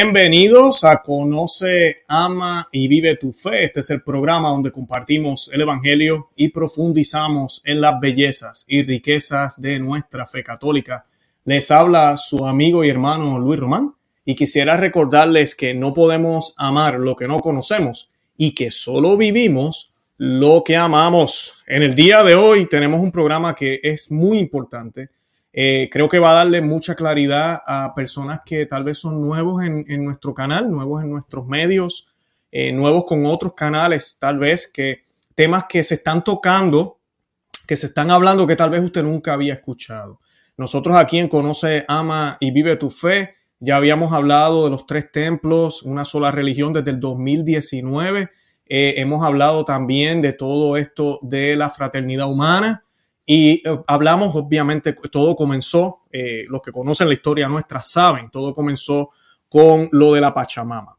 Bienvenidos a Conoce, Ama y Vive tu Fe. Este es el programa donde compartimos el Evangelio y profundizamos en las bellezas y riquezas de nuestra fe católica. Les habla su amigo y hermano Luis Román y quisiera recordarles que no podemos amar lo que no conocemos y que solo vivimos lo que amamos. En el día de hoy tenemos un programa que es muy importante eh, creo que va a darle mucha claridad a personas que tal vez son nuevos en, nuestro canal, nuevos en nuestros medios, eh, nuevos con otros canales, tal vez que temas que se están tocando, que se están hablando que tal vez usted nunca había escuchado. Nosotros aquí en Conoce, Ama y Vive tu Fe ya habíamos hablado de los tres templos, una sola religión desde el 2019. Eh, hemos hablado también de todo esto de la fraternidad humana. Y eh, hablamos, obviamente, todo comenzó, eh, los que conocen la historia nuestra saben, todo comenzó con lo de la Pachamama.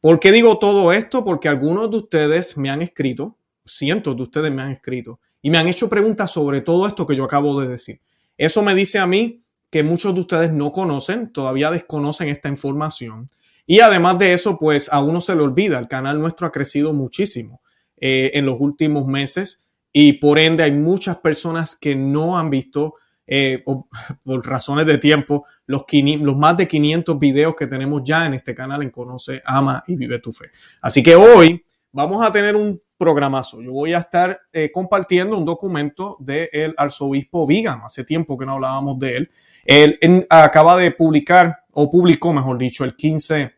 ¿Por qué digo todo esto? Porque algunos de ustedes me han escrito, cientos de ustedes me han escrito, y me han hecho preguntas sobre todo esto que yo acabo de decir. Eso me dice a mí que muchos de ustedes no conocen, todavía desconocen esta información. Y además de eso, pues a uno se le olvida, el canal nuestro ha crecido muchísimo eh, en los últimos meses y por ende hay muchas personas que no han visto, eh, por razones de tiempo, los, los más de 500 videos que tenemos ya en este canal en Conoce, Ama y Vive tu Fe. Así que hoy vamos a tener un programazo. Yo voy a estar eh, compartiendo un documento del arzobispo Vígano. Hace tiempo que no hablábamos de él. Él acaba de publicar, o publicó, mejor dicho, el 15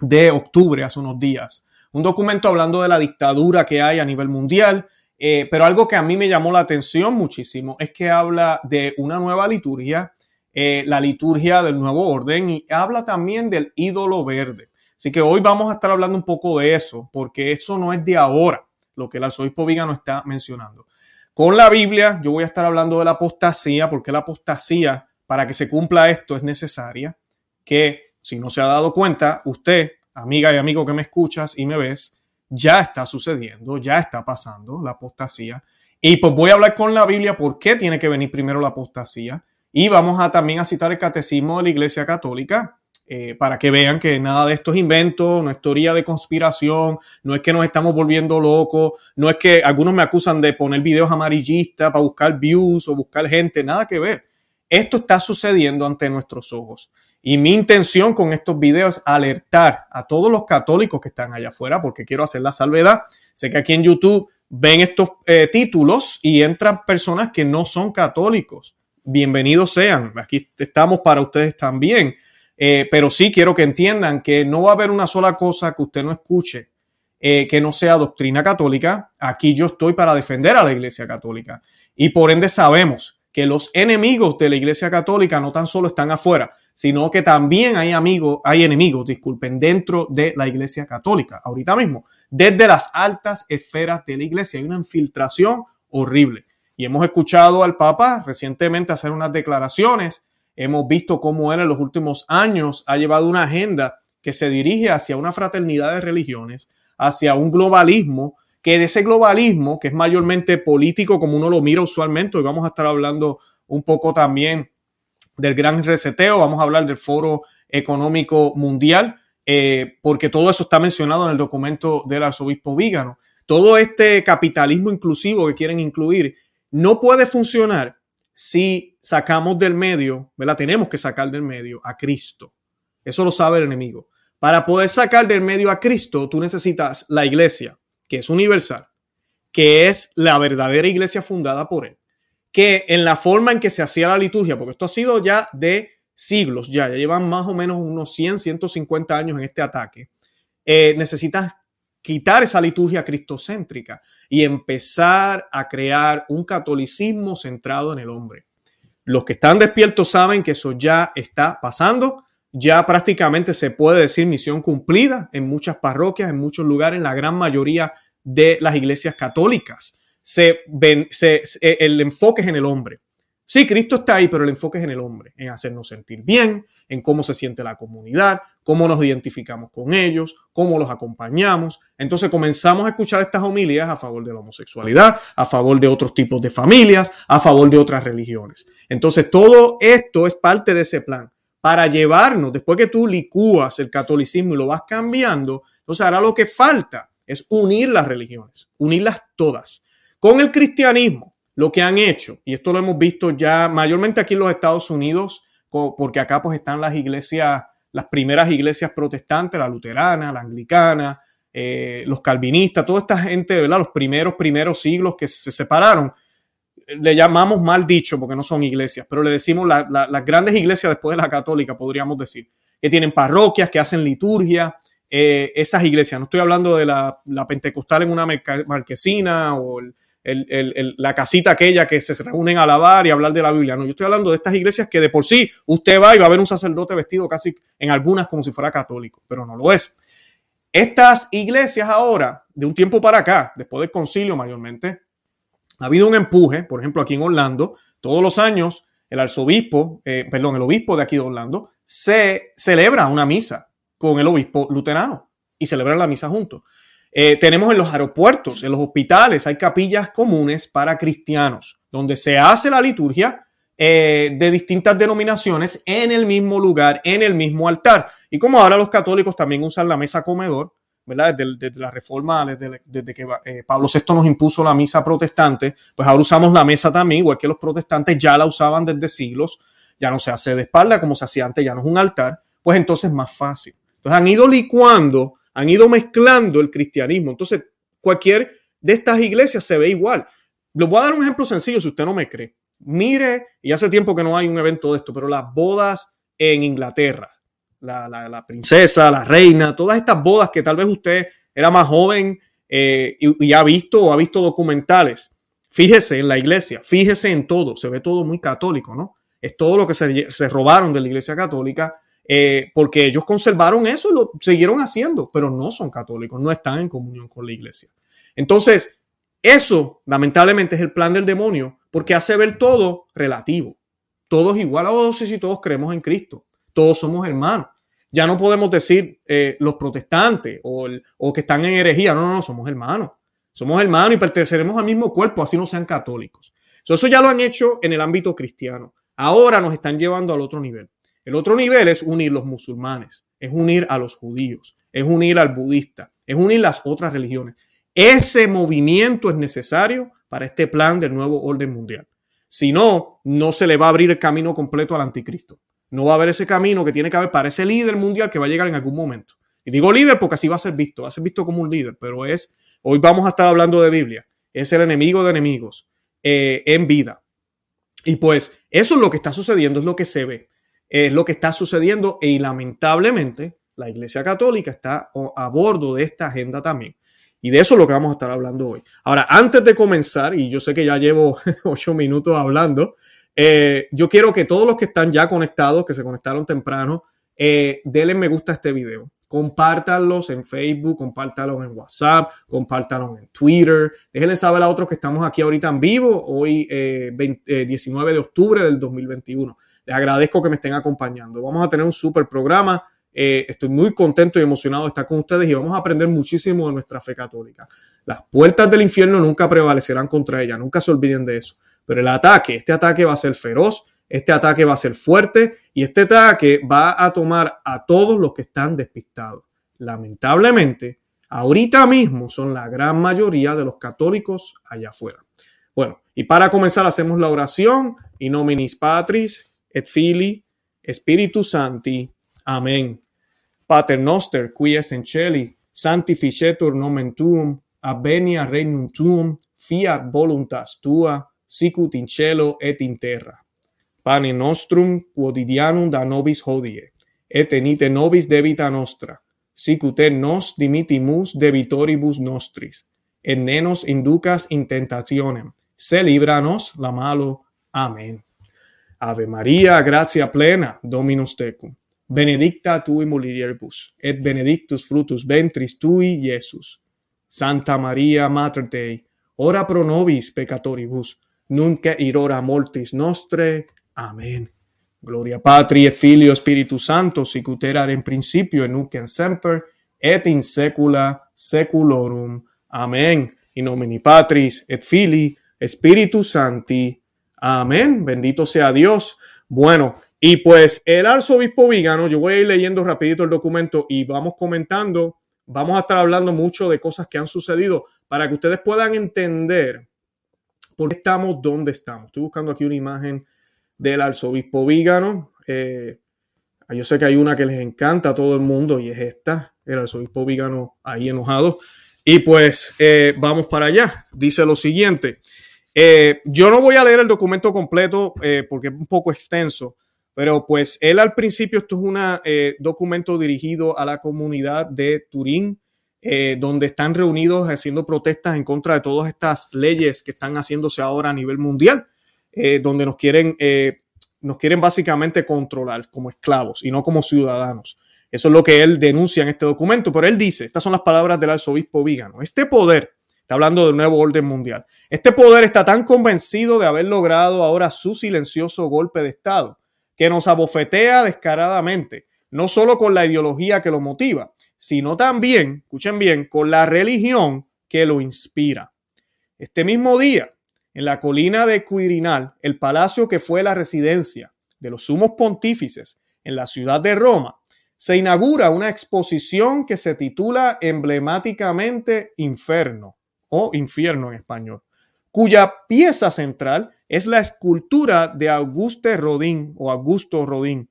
de octubre, hace unos días, un documento hablando de la dictadura que hay a nivel mundial, eh, pero algo que a mí me llamó la atención muchísimo es que habla de una nueva liturgia, eh, la liturgia del nuevo orden, y habla también del ídolo verde. Así que hoy vamos a estar hablando un poco de eso, porque eso no es de ahora, lo que el arzobispo Vigano está mencionando. Con la Biblia, yo voy a estar hablando de la apostasía, porque la apostasía, para que se cumpla esto, es necesaria que, si no se ha dado cuenta, usted, amiga y amigo que me escuchas y me ves, ya está sucediendo, ya está pasando la apostasía. Y pues voy a hablar con la Biblia por qué tiene que venir primero la apostasía. Y vamos a también a citar el catecismo de la Iglesia Católica eh, para que vean que nada de esto es invento, no es teoría de conspiración, no es que nos estamos volviendo locos, no es que algunos me acusan de poner videos amarillistas para buscar views o buscar gente, nada que ver. Esto está sucediendo ante nuestros ojos. Y mi intención con estos videos es alertar a todos los católicos que están allá afuera, porque quiero hacer la salvedad. Sé que aquí en YouTube ven estos eh, títulos y entran personas que no son católicos. Bienvenidos sean. Aquí estamos para ustedes también. Eh, pero sí quiero que entiendan que no va a haber una sola cosa que usted no escuche eh, que no sea doctrina católica. Aquí yo estoy para defender a la Iglesia Católica. Y por ende sabemos que los enemigos de la Iglesia Católica no tan solo están afuera, sino que también hay amigos, hay enemigos, disculpen, dentro de la Iglesia Católica. Ahorita mismo, desde las altas esferas de la Iglesia hay una infiltración horrible. Y hemos escuchado al Papa recientemente hacer unas declaraciones. Hemos visto cómo él en los últimos años ha llevado una agenda que se dirige hacia una fraternidad de religiones, hacia un globalismo que de ese globalismo, que es mayormente político como uno lo mira usualmente, hoy vamos a estar hablando un poco también del gran reseteo, vamos a hablar del Foro Económico Mundial, eh, porque todo eso está mencionado en el documento del arzobispo Vígano. Todo este capitalismo inclusivo que quieren incluir no puede funcionar si sacamos del medio, ¿verdad? Tenemos que sacar del medio a Cristo. Eso lo sabe el enemigo. Para poder sacar del medio a Cristo, tú necesitas la iglesia que es universal, que es la verdadera iglesia fundada por él, que en la forma en que se hacía la liturgia, porque esto ha sido ya de siglos, ya, llevan más o menos unos 100, 150 años en este ataque, eh, necesitas quitar esa liturgia cristocéntrica y empezar a crear un catolicismo centrado en el hombre. Los que están despiertos saben que eso ya está pasando ya prácticamente se puede decir misión cumplida en muchas parroquias, en muchos lugares, en la gran mayoría de las iglesias católicas. Se ven, se, el enfoque es en el hombre. Sí, Cristo está ahí, pero el enfoque es en el hombre, en hacernos sentir bien, en cómo se siente la comunidad, cómo nos identificamos con ellos, cómo los acompañamos. Entonces comenzamos a escuchar estas homilías a favor de la homosexualidad, a favor de otros tipos de familias, a favor de otras religiones. Entonces todo esto es parte de ese plan para llevarnos, después que tú licúas el catolicismo y lo vas cambiando, entonces ahora lo que falta es unir las religiones, unirlas todas. Con el cristianismo, lo que han hecho, y esto lo hemos visto ya mayormente aquí en los Estados Unidos, porque acá pues están las iglesias, las primeras iglesias protestantes, la luterana, la anglicana, eh, los calvinistas, toda esta gente, ¿verdad? Los primeros, primeros siglos que se separaron, le llamamos mal dicho porque no son iglesias, pero le decimos las grandes iglesias después de la católica, podríamos decir, que tienen parroquias, que hacen liturgia, eh, esas iglesias. No estoy hablando de la, pentecostal en una marquesina o la casita aquella que se reúnen a alabar y hablar de la Biblia. No, yo estoy hablando de estas iglesias que de por sí usted va y va a ver un sacerdote vestido casi en algunas como si fuera católico, pero no lo es. Estas iglesias ahora, de un tiempo para acá, después del concilio mayormente, ha habido un empuje, por ejemplo, aquí en Orlando, todos los años el arzobispo, eh, perdón, el obispo de aquí de Orlando, se celebra una misa con el obispo luterano y celebran la misa juntos. Eh, tenemos en los aeropuertos, en los hospitales, hay capillas comunes para cristianos, donde se hace la liturgia eh, de distintas denominaciones en el mismo lugar, en el mismo altar. Y como ahora los católicos también usan la mesa comedor, ¿verdad? Desde, la reforma, desde, que eh, Pablo VI nos impuso la misa protestante, pues ahora usamos la mesa también, igual que los protestantes ya la usaban desde siglos, ya no se hace de espalda como se hacía antes, ya no es un altar, pues entonces es más fácil. Entonces han ido licuando, han ido mezclando el cristianismo. Entonces cualquier de estas iglesias se ve igual. Les voy a dar un ejemplo sencillo si usted no me cree. Mire, y hace tiempo que no hay un evento de esto, pero las bodas en Inglaterra, la, princesa, la reina, todas estas bodas que tal vez usted era más joven eh, y, ha visto o ha visto documentales. Fíjese en la iglesia, fíjese en todo, se ve todo muy católico, ¿no? Es todo lo que se, robaron de la iglesia católica, eh, porque ellos conservaron eso y lo siguieron haciendo, pero no son católicos, no están en comunión con la iglesia. Entonces, eso lamentablemente es el plan del demonio, porque hace ver todo relativo. Todos igual a oh, si todos creemos en Cristo todos somos hermanos. Ya no podemos decir eh, los protestantes o, que están en herejía. No, no, no, somos hermanos. Somos hermanos y perteneceremos al mismo cuerpo, así no sean católicos. eso ya lo han hecho en el ámbito cristiano. Ahora nos están llevando al otro nivel. El otro nivel es unir los musulmanes, es unir a los judíos, es unir al budista, es unir las otras religiones. Ese movimiento es necesario para este plan del nuevo orden mundial. Si no, no se le va a abrir el camino completo al anticristo. No va a haber ese camino que tiene que haber para ese líder mundial que va a llegar en algún momento. Y digo líder porque así va a ser visto, va a ser visto como un líder, pero es, hoy vamos a estar hablando de Biblia, es el enemigo de enemigos eh, en vida. Y pues eso es lo que está sucediendo, es lo que se ve, es lo que está sucediendo y lamentablemente la Iglesia Católica está a bordo de esta agenda también. Y de eso es lo que vamos a estar hablando hoy. Ahora, antes de comenzar, y yo sé que ya llevo ocho minutos hablando, eh, yo quiero que todos los que están ya conectados, que se conectaron temprano, eh, denle me gusta a este video. Compártanlos en Facebook, compártanlos en WhatsApp, compártanlos en Twitter. Déjenle saber a otros que estamos aquí ahorita en vivo, hoy 19 eh, de octubre del 2021. Les agradezco que me estén acompañando. Vamos a tener un super programa. estoy muy contento y emocionado de estar con ustedes y vamos a aprender muchísimo de nuestra fe católica. Las puertas del infierno nunca prevalecerán contra ella, nunca se olviden de eso. Pero el ataque, este ataque va a ser feroz, este ataque va a ser fuerte y este ataque va a tomar a todos los que están despistados. Lamentablemente, ahorita mismo son la gran mayoría de los católicos allá afuera. Bueno, y para comenzar hacemos la oración in nominis Patris et Filii et Spiritus Sancti. Amen. Pater noster, qui es in celi, sanctificetur nomen tuum, abenia regnum tuum, fiat voluntas tua, sicut in cielo et in terra. Pane nostrum quotidianum da nobis hodie, et enite nobis debita nostra, sicut et nos dimitimus debitoribus nostris, et ne nos inducas in tentationem, se libra nos la malo. Amen. Ave Maria, gratia plena, Dominus tecum. Benedicta tui mulieribus, et benedictus fructus ventris tui, Iesus. Santa Maria, Mater Dei, ora pro nobis peccatoribus, nunc et in hora mortis nostre. Amen. Gloria Patri et Filio Spiritus Sancto, sic ut erat in principio et nunc et semper et in saecula saeculorum. Amen. In nomine Patris et Filii et Spiritus Sancti. Amén. Bendito sea Dios. Bueno, Y pues el arzobispo Vígano, yo voy a ir leyendo rapidito el documento y vamos comentando, vamos a estar hablando mucho de cosas que han sucedido para que ustedes puedan entender por qué estamos donde estamos. Estoy buscando aquí una imagen del arzobispo Vígano. Eh, yo sé que hay una que les encanta a todo el mundo y es esta, el arzobispo Vígano ahí enojado. Y pues eh, vamos para allá. Dice lo siguiente. Eh, yo no voy a leer el documento completo porque es un poco extenso, pero pues él al principio, esto es un eh, documento dirigido a la comunidad de Turín, eh, donde están reunidos haciendo protestas en contra de todas estas leyes que están haciéndose ahora a nivel mundial, eh, donde nos quieren, nos quieren básicamente controlar como esclavos y no como ciudadanos. Eso es lo que él denuncia en este documento, pero él dice, estas son las palabras del arzobispo Vígano, este poder, está hablando del nuevo orden mundial, este poder está tan convencido de haber logrado ahora su silencioso golpe de Estado que nos abofetea descaradamente, no solo con la ideología que lo motiva, sino también, escuchen bien, con la religión que lo inspira. Este mismo día, en la colina de Quirinal, el palacio que fue la residencia de los sumos pontífices en la ciudad de Roma, se inaugura una exposición que se titula emblemáticamente Inferno o Infierno en español, cuya pieza central es la escultura de Auguste Rodin o Augusto Rodin,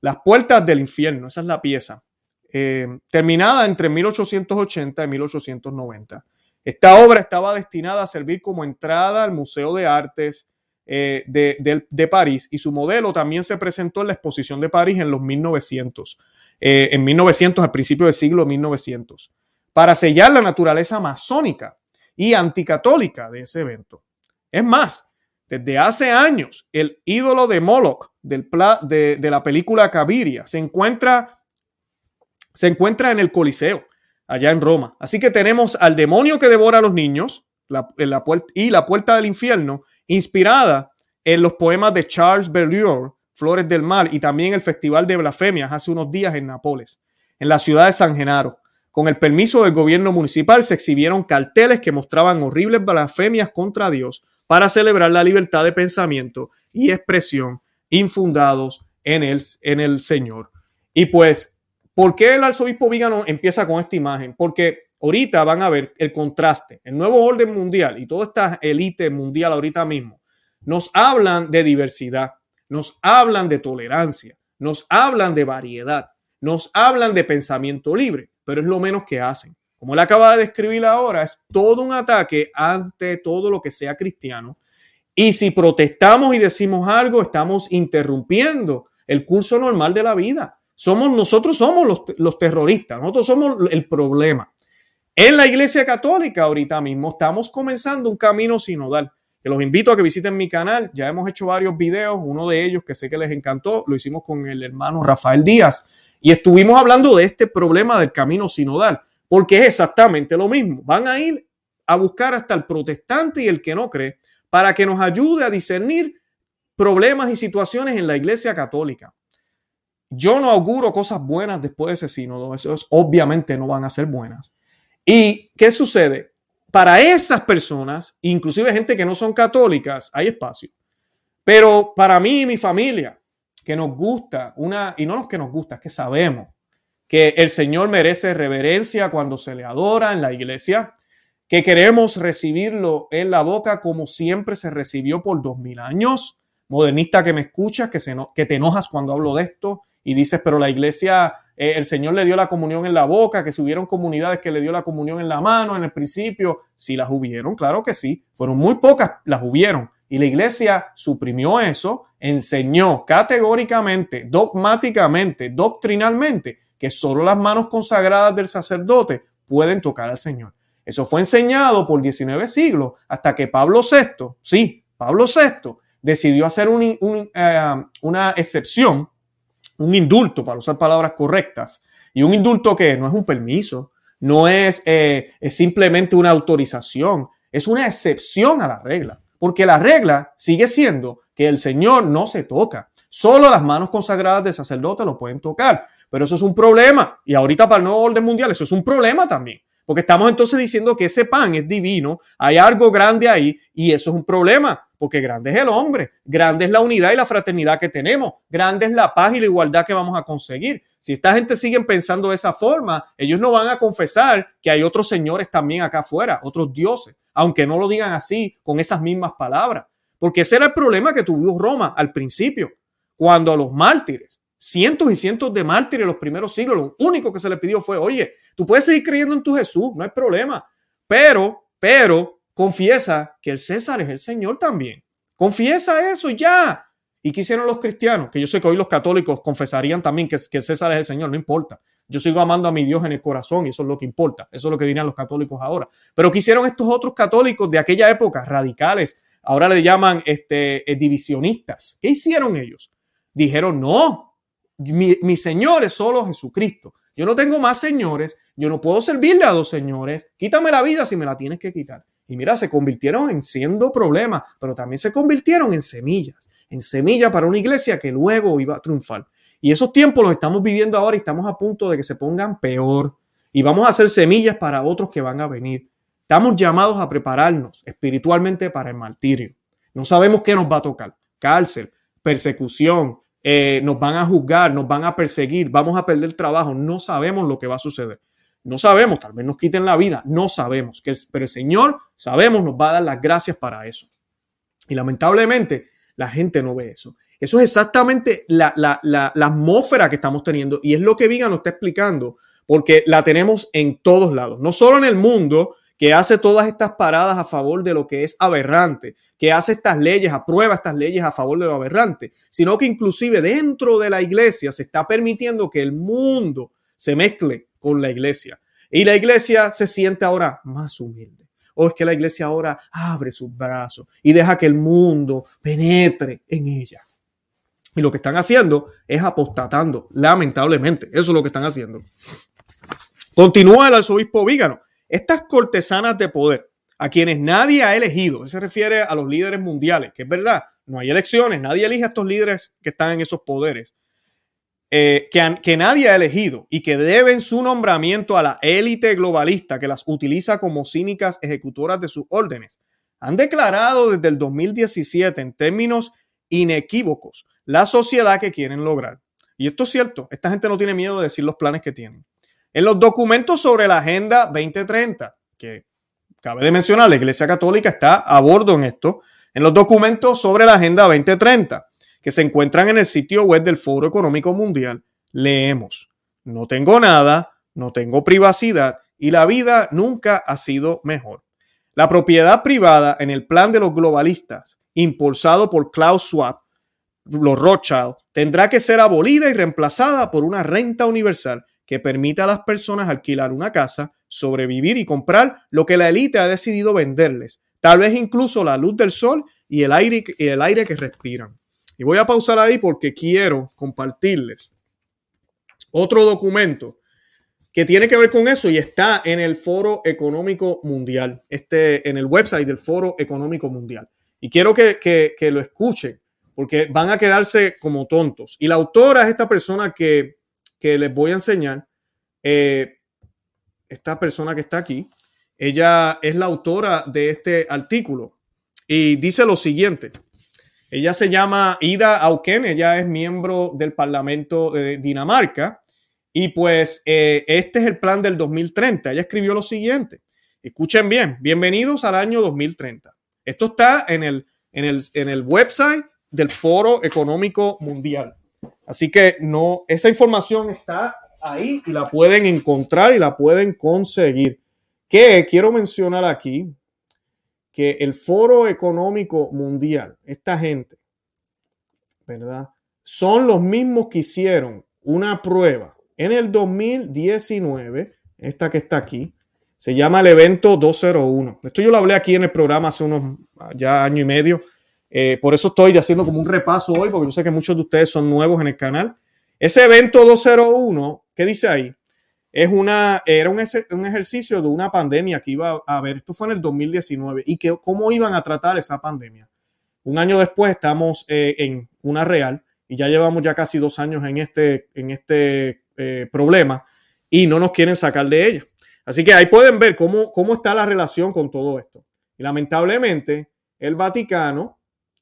Las puertas del infierno, esa es la pieza, eh, terminada entre 1880 y 1890. Esta obra estaba destinada a servir como entrada al Museo de Artes eh, de, París y su modelo también se presentó en la exposición de París en los 1900, eh, en 1900, al principio del siglo 1900, para sellar la naturaleza masónica y anticatólica de ese evento. Es más, desde hace años, el ídolo de Moloch de, la película Caviria se encuentra, se encuentra en el Coliseo, allá en Roma. Así que tenemos al demonio que devora a los niños y la puerta del infierno, inspirada en los poemas de Charles Berlioz, Flores del Mal, y también el Festival de Blasfemias hace unos días en Nápoles, en la ciudad de San Genaro. Con el permiso del gobierno municipal se exhibieron carteles que mostraban horribles blasfemias contra Dios, para celebrar la libertad de pensamiento y expresión infundados en el, en el Señor. Y pues, ¿por qué el arzobispo Vígano empieza con esta imagen? Porque ahorita van a ver el contraste, el nuevo orden mundial y toda esta élite mundial ahorita mismo. Nos hablan de diversidad, nos hablan de tolerancia, nos hablan de variedad, nos hablan de pensamiento libre, pero es lo menos que hacen como él acaba de describir ahora, es todo un ataque ante todo lo que sea cristiano. Y si protestamos y decimos algo, estamos interrumpiendo el curso normal de la vida. Somos, nosotros somos los, los terroristas, nosotros somos el problema. En la Iglesia Católica ahorita mismo estamos comenzando un camino sinodal. Que los invito a que visiten mi canal. Ya hemos hecho varios videos, uno de ellos que sé que les encantó, lo hicimos con el hermano Rafael Díaz y estuvimos hablando de este problema del camino sinodal porque es exactamente lo mismo. Van a ir a buscar hasta el protestante y el que no cree para que nos ayude a discernir problemas y situaciones en la iglesia católica. Yo no auguro cosas buenas después de ese sínodo, eso obviamente no van a ser buenas. ¿Y qué sucede? Para esas personas, inclusive gente que no son católicas, hay espacio. Pero para mí y mi familia, que nos gusta una, y no los que nos gusta, es que sabemos que el Señor merece reverencia cuando se le adora en la iglesia, que queremos recibirlo en la boca como siempre se recibió por dos mil años. Modernista que me escuchas, que, se que te enojas cuando hablo de esto y dices, pero la iglesia, eh, el Señor le dio la comunión en la boca, que si hubieron comunidades que le dio la comunión en la mano en el principio, sí las hubieron, claro que sí, fueron muy pocas, las hubieron. Y la iglesia suprimió eso, enseñó categóricamente, dogmáticamente, doctrinalmente, que solo las manos consagradas del sacerdote pueden tocar al Señor. Eso fue enseñado por 19 siglos hasta que Pablo VI, sí, Pablo VI, decidió hacer eh, una excepción, un indulto, para usar palabras correctas. Y un indulto que no es un permiso, no es, eh, es simplemente una autorización, es una excepción a la regla. Porque la regla sigue siendo que el Señor no se toca. Solo las manos consagradas del sacerdote lo pueden tocar. Pero eso es un problema. Y ahorita para el nuevo orden mundial, eso es un problema también. Porque estamos entonces diciendo que ese pan es divino, hay algo grande ahí y eso es un problema, porque grande es el hombre, grande es la unidad y la fraternidad que tenemos, grande es la paz y la igualdad que vamos a conseguir. Si esta gente sigue pensando de esa forma, ellos no van a confesar que hay otros señores también acá afuera, otros dioses, aunque no lo digan así con esas mismas palabras. Porque ese era el problema que tuvo Roma al principio, cuando a los mártires, cientos y cientos de mártires en los primeros siglos, lo único que se les pidió fue, oye, tú puedes seguir creyendo en tu Jesús, no hay problema, pero, pero, confiesa que el César es el Señor también. Confiesa eso ya. ¿Y qué hicieron los cristianos? Que yo sé que hoy los católicos confesarían también que, que César es el Señor, no importa. Yo sigo amando a mi Dios en el corazón y eso es lo que importa. Eso es lo que dirían los católicos ahora. Pero ¿qué hicieron estos otros católicos de aquella época, radicales, Ahora le llaman este, eh, divisionistas. ¿Qué hicieron ellos? Dijeron, no, mi, Señor es solo Jesucristo. Yo no tengo más señores, yo no puedo servirle a dos señores. Quítame la vida si me la tienes que quitar. Y mira, se convirtieron en siendo problemas, pero también se convirtieron en semillas, en semillas para una iglesia que luego iba a triunfar. Y esos tiempos los estamos viviendo ahora y estamos a punto de que se pongan peor. Y vamos a hacer semillas para otros que van a venir. Estamos llamados a prepararnos espiritualmente para el martirio. No sabemos qué nos va a tocar. Cárcel, persecución, eh, nos van a juzgar, nos van a perseguir, vamos a perder trabajo. No sabemos lo que va a suceder. No sabemos, tal vez nos quiten la vida, no sabemos. Pero el Señor, sabemos, nos va a dar las gracias para eso. Y lamentablemente, la gente no ve eso. Eso es exactamente la, la, atmósfera que estamos teniendo y es lo que Viga nos está explicando, porque la tenemos en todos lados, no solo en el mundo, que hace todas estas paradas a favor de lo que es aberrante, que hace estas leyes, aprueba estas leyes a favor de lo aberrante, sino que inclusive dentro de la iglesia se está permitiendo que el mundo se mezcle con la iglesia. Y la iglesia se siente ahora más humilde. O es que la iglesia ahora abre sus brazos y deja que el mundo penetre en ella. Y lo que están haciendo es apostatando, lamentablemente. Eso es lo que están haciendo. Continúa el arzobispo Vígano. Estas cortesanas de poder, a quienes nadie ha elegido, se refiere a los líderes mundiales, que es verdad, no hay elecciones, nadie elige a estos líderes que están en esos poderes, eh, que, que nadie ha elegido y que deben su nombramiento a la élite globalista que las utiliza como cínicas ejecutoras de sus órdenes. Han declarado desde el 2017 en términos inequívocos la sociedad que quieren lograr. Y esto es cierto, esta gente no tiene miedo de decir los planes que tienen. En los documentos sobre la Agenda 2030, que cabe de mencionar, la Iglesia Católica está a bordo en esto, en los documentos sobre la Agenda 2030, que se encuentran en el sitio web del Foro Económico Mundial, leemos, no tengo nada, no tengo privacidad y la vida nunca ha sido mejor. La propiedad privada en el plan de los globalistas, impulsado por Klaus Schwab, los Rothschild, tendrá que ser abolida y reemplazada por una renta universal que permita a las personas alquilar una casa, sobrevivir y comprar lo que la élite ha decidido venderles, tal vez incluso la luz del sol y el aire, y el aire que respiran. Y voy a pausar ahí porque quiero compartirles otro documento que tiene que ver con eso y está en el Foro Económico Mundial, este, en el website del Foro Económico Mundial. Y quiero que, que lo escuchen porque van a quedarse como tontos. Y la autora es esta persona que que les voy a enseñar. Eh, esta persona que está aquí, ella es la autora de este artículo y dice lo siguiente. Ella se llama Ida Auken, ella es miembro del Parlamento de Dinamarca y pues eh, este es el plan del 2030. Ella escribió lo siguiente. Escuchen bien, bienvenidos al año 2030. Esto está en el, en el, en el website del Foro Económico Mundial. Así que no, esa información está ahí y la pueden encontrar y la pueden conseguir. Que quiero mencionar aquí que el Foro Económico Mundial, esta gente, ¿verdad? Son los mismos que hicieron una prueba en el 2019, esta que está aquí, se llama el evento 201. Esto yo lo hablé aquí en el programa hace unos ya año y medio eh, por eso estoy haciendo como un repaso hoy, porque yo sé que muchos de ustedes son nuevos en el canal. Ese evento 201, ¿qué dice ahí? Es una, era un, ejercicio de una pandemia que iba a haber. Esto fue en el 2019 y que cómo iban a tratar esa pandemia. Un año después estamos eh, en una real y ya llevamos ya casi dos años en este, en este eh, problema y no nos quieren sacar de ella. Así que ahí pueden ver cómo, cómo está la relación con todo esto. Y lamentablemente, el Vaticano,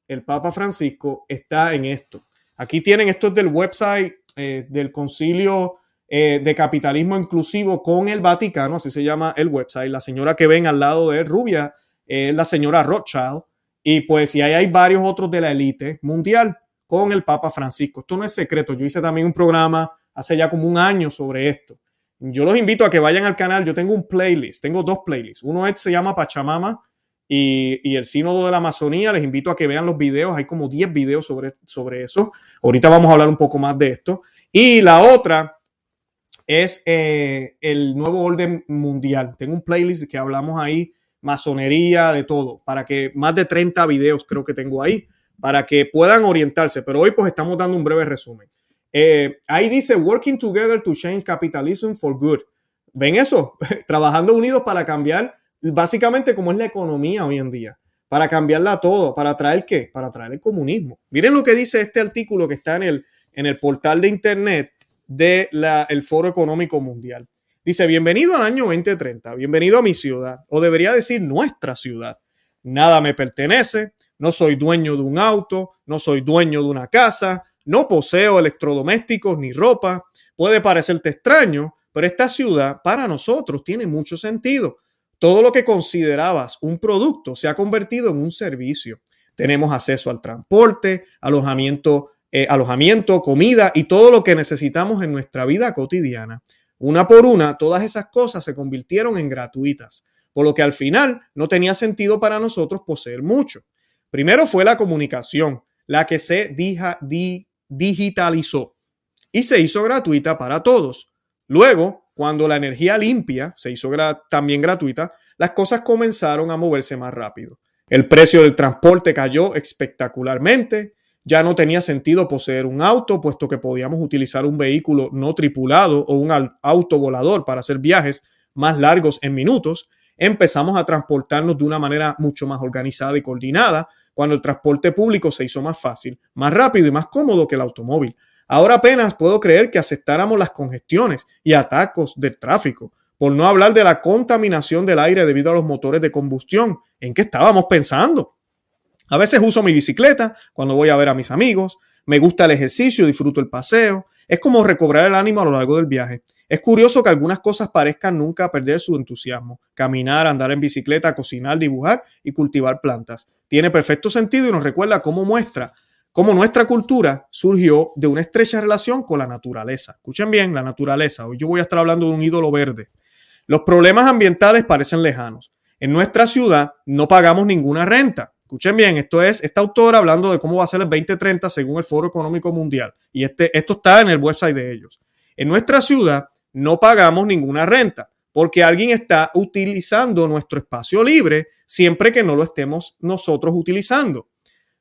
el Papa Francisco, está en esto. Aquí tienen esto del website eh, del Concilio eh, de Capitalismo Inclusivo con el Vaticano, así se llama el website. La señora que ven al lado de Rubia es la señora Rothschild. Y pues, y ahí hay varios otros de la élite mundial con el Papa Francisco. Esto no es secreto. Yo hice también un programa hace ya como un año sobre esto. Yo los invito a que vayan al canal. Yo tengo un playlist, tengo dos playlists. Uno se llama Pachamama y, el Sínodo de la Amazonía. Les invito a que vean los videos. Hay como 10 videos sobre, sobre eso. Ahorita vamos a hablar un poco más de esto. Y la otra es eh, el nuevo orden mundial. Tengo un playlist que hablamos ahí, masonería, de todo, para que más de 30 videos creo que tengo ahí, para que puedan orientarse. Pero hoy pues estamos dando un breve resumen. Eh, ahí dice, working together to change capitalism for good. ¿Ven eso? Trabajando unidos para cambiar básicamente como es la economía hoy en día. Para cambiarla todo. ¿Para traer qué? Para traer el comunismo. Miren lo que dice este artículo que está en el, en el portal de internet del el Foro Económico Mundial. Dice, bienvenido al año 2030, bienvenido a mi ciudad, o debería decir nuestra ciudad. Nada me pertenece, no soy dueño de un auto, no soy dueño de una casa, no poseo electrodomésticos ni ropa. Puede parecerte extraño, pero esta ciudad para nosotros tiene mucho sentido. Todo lo que considerabas un producto se ha convertido en un servicio. Tenemos acceso al transporte, alojamiento, eh, alojamiento, comida y todo lo que necesitamos en nuestra vida cotidiana. Una por una, todas esas cosas se convirtieron en gratuitas, por lo que al final no tenía sentido para nosotros poseer mucho. Primero fue la comunicación, la que se digitalizó y se hizo gratuita para todos. Luego, cuando la energía limpia se hizo también gratuita, las cosas comenzaron a moverse más rápido. El precio del transporte cayó espectacularmente. Ya no tenía sentido poseer un auto, puesto que podíamos utilizar un vehículo no tripulado o un auto volador para hacer viajes más largos en minutos. Empezamos a transportarnos de una manera mucho más organizada y coordinada, cuando el transporte público se hizo más fácil, más rápido y más cómodo que el automóvil. Ahora apenas puedo creer que aceptáramos las congestiones y atacos del tráfico, por no hablar de la contaminación del aire debido a los motores de combustión. ¿En qué estábamos pensando? A veces uso mi bicicleta cuando voy a ver a mis amigos, me gusta el ejercicio, disfruto el paseo, es como recobrar el ánimo a lo largo del viaje. Es curioso que algunas cosas parezcan nunca perder su entusiasmo. Caminar, andar en bicicleta, cocinar, dibujar y cultivar plantas. Tiene perfecto sentido y nos recuerda cómo muestra cómo nuestra cultura surgió de una estrecha relación con la naturaleza. Escuchen bien, la naturaleza. Hoy yo voy a estar hablando de un ídolo verde. Los problemas ambientales parecen lejanos. En nuestra ciudad no pagamos ninguna renta. Escuchen bien, esto es esta autora hablando de cómo va a ser el 2030 según el Foro Económico Mundial. Y este, esto está en el website de ellos. En nuestra ciudad no pagamos ninguna renta porque alguien está utilizando nuestro espacio libre siempre que no lo estemos nosotros utilizando.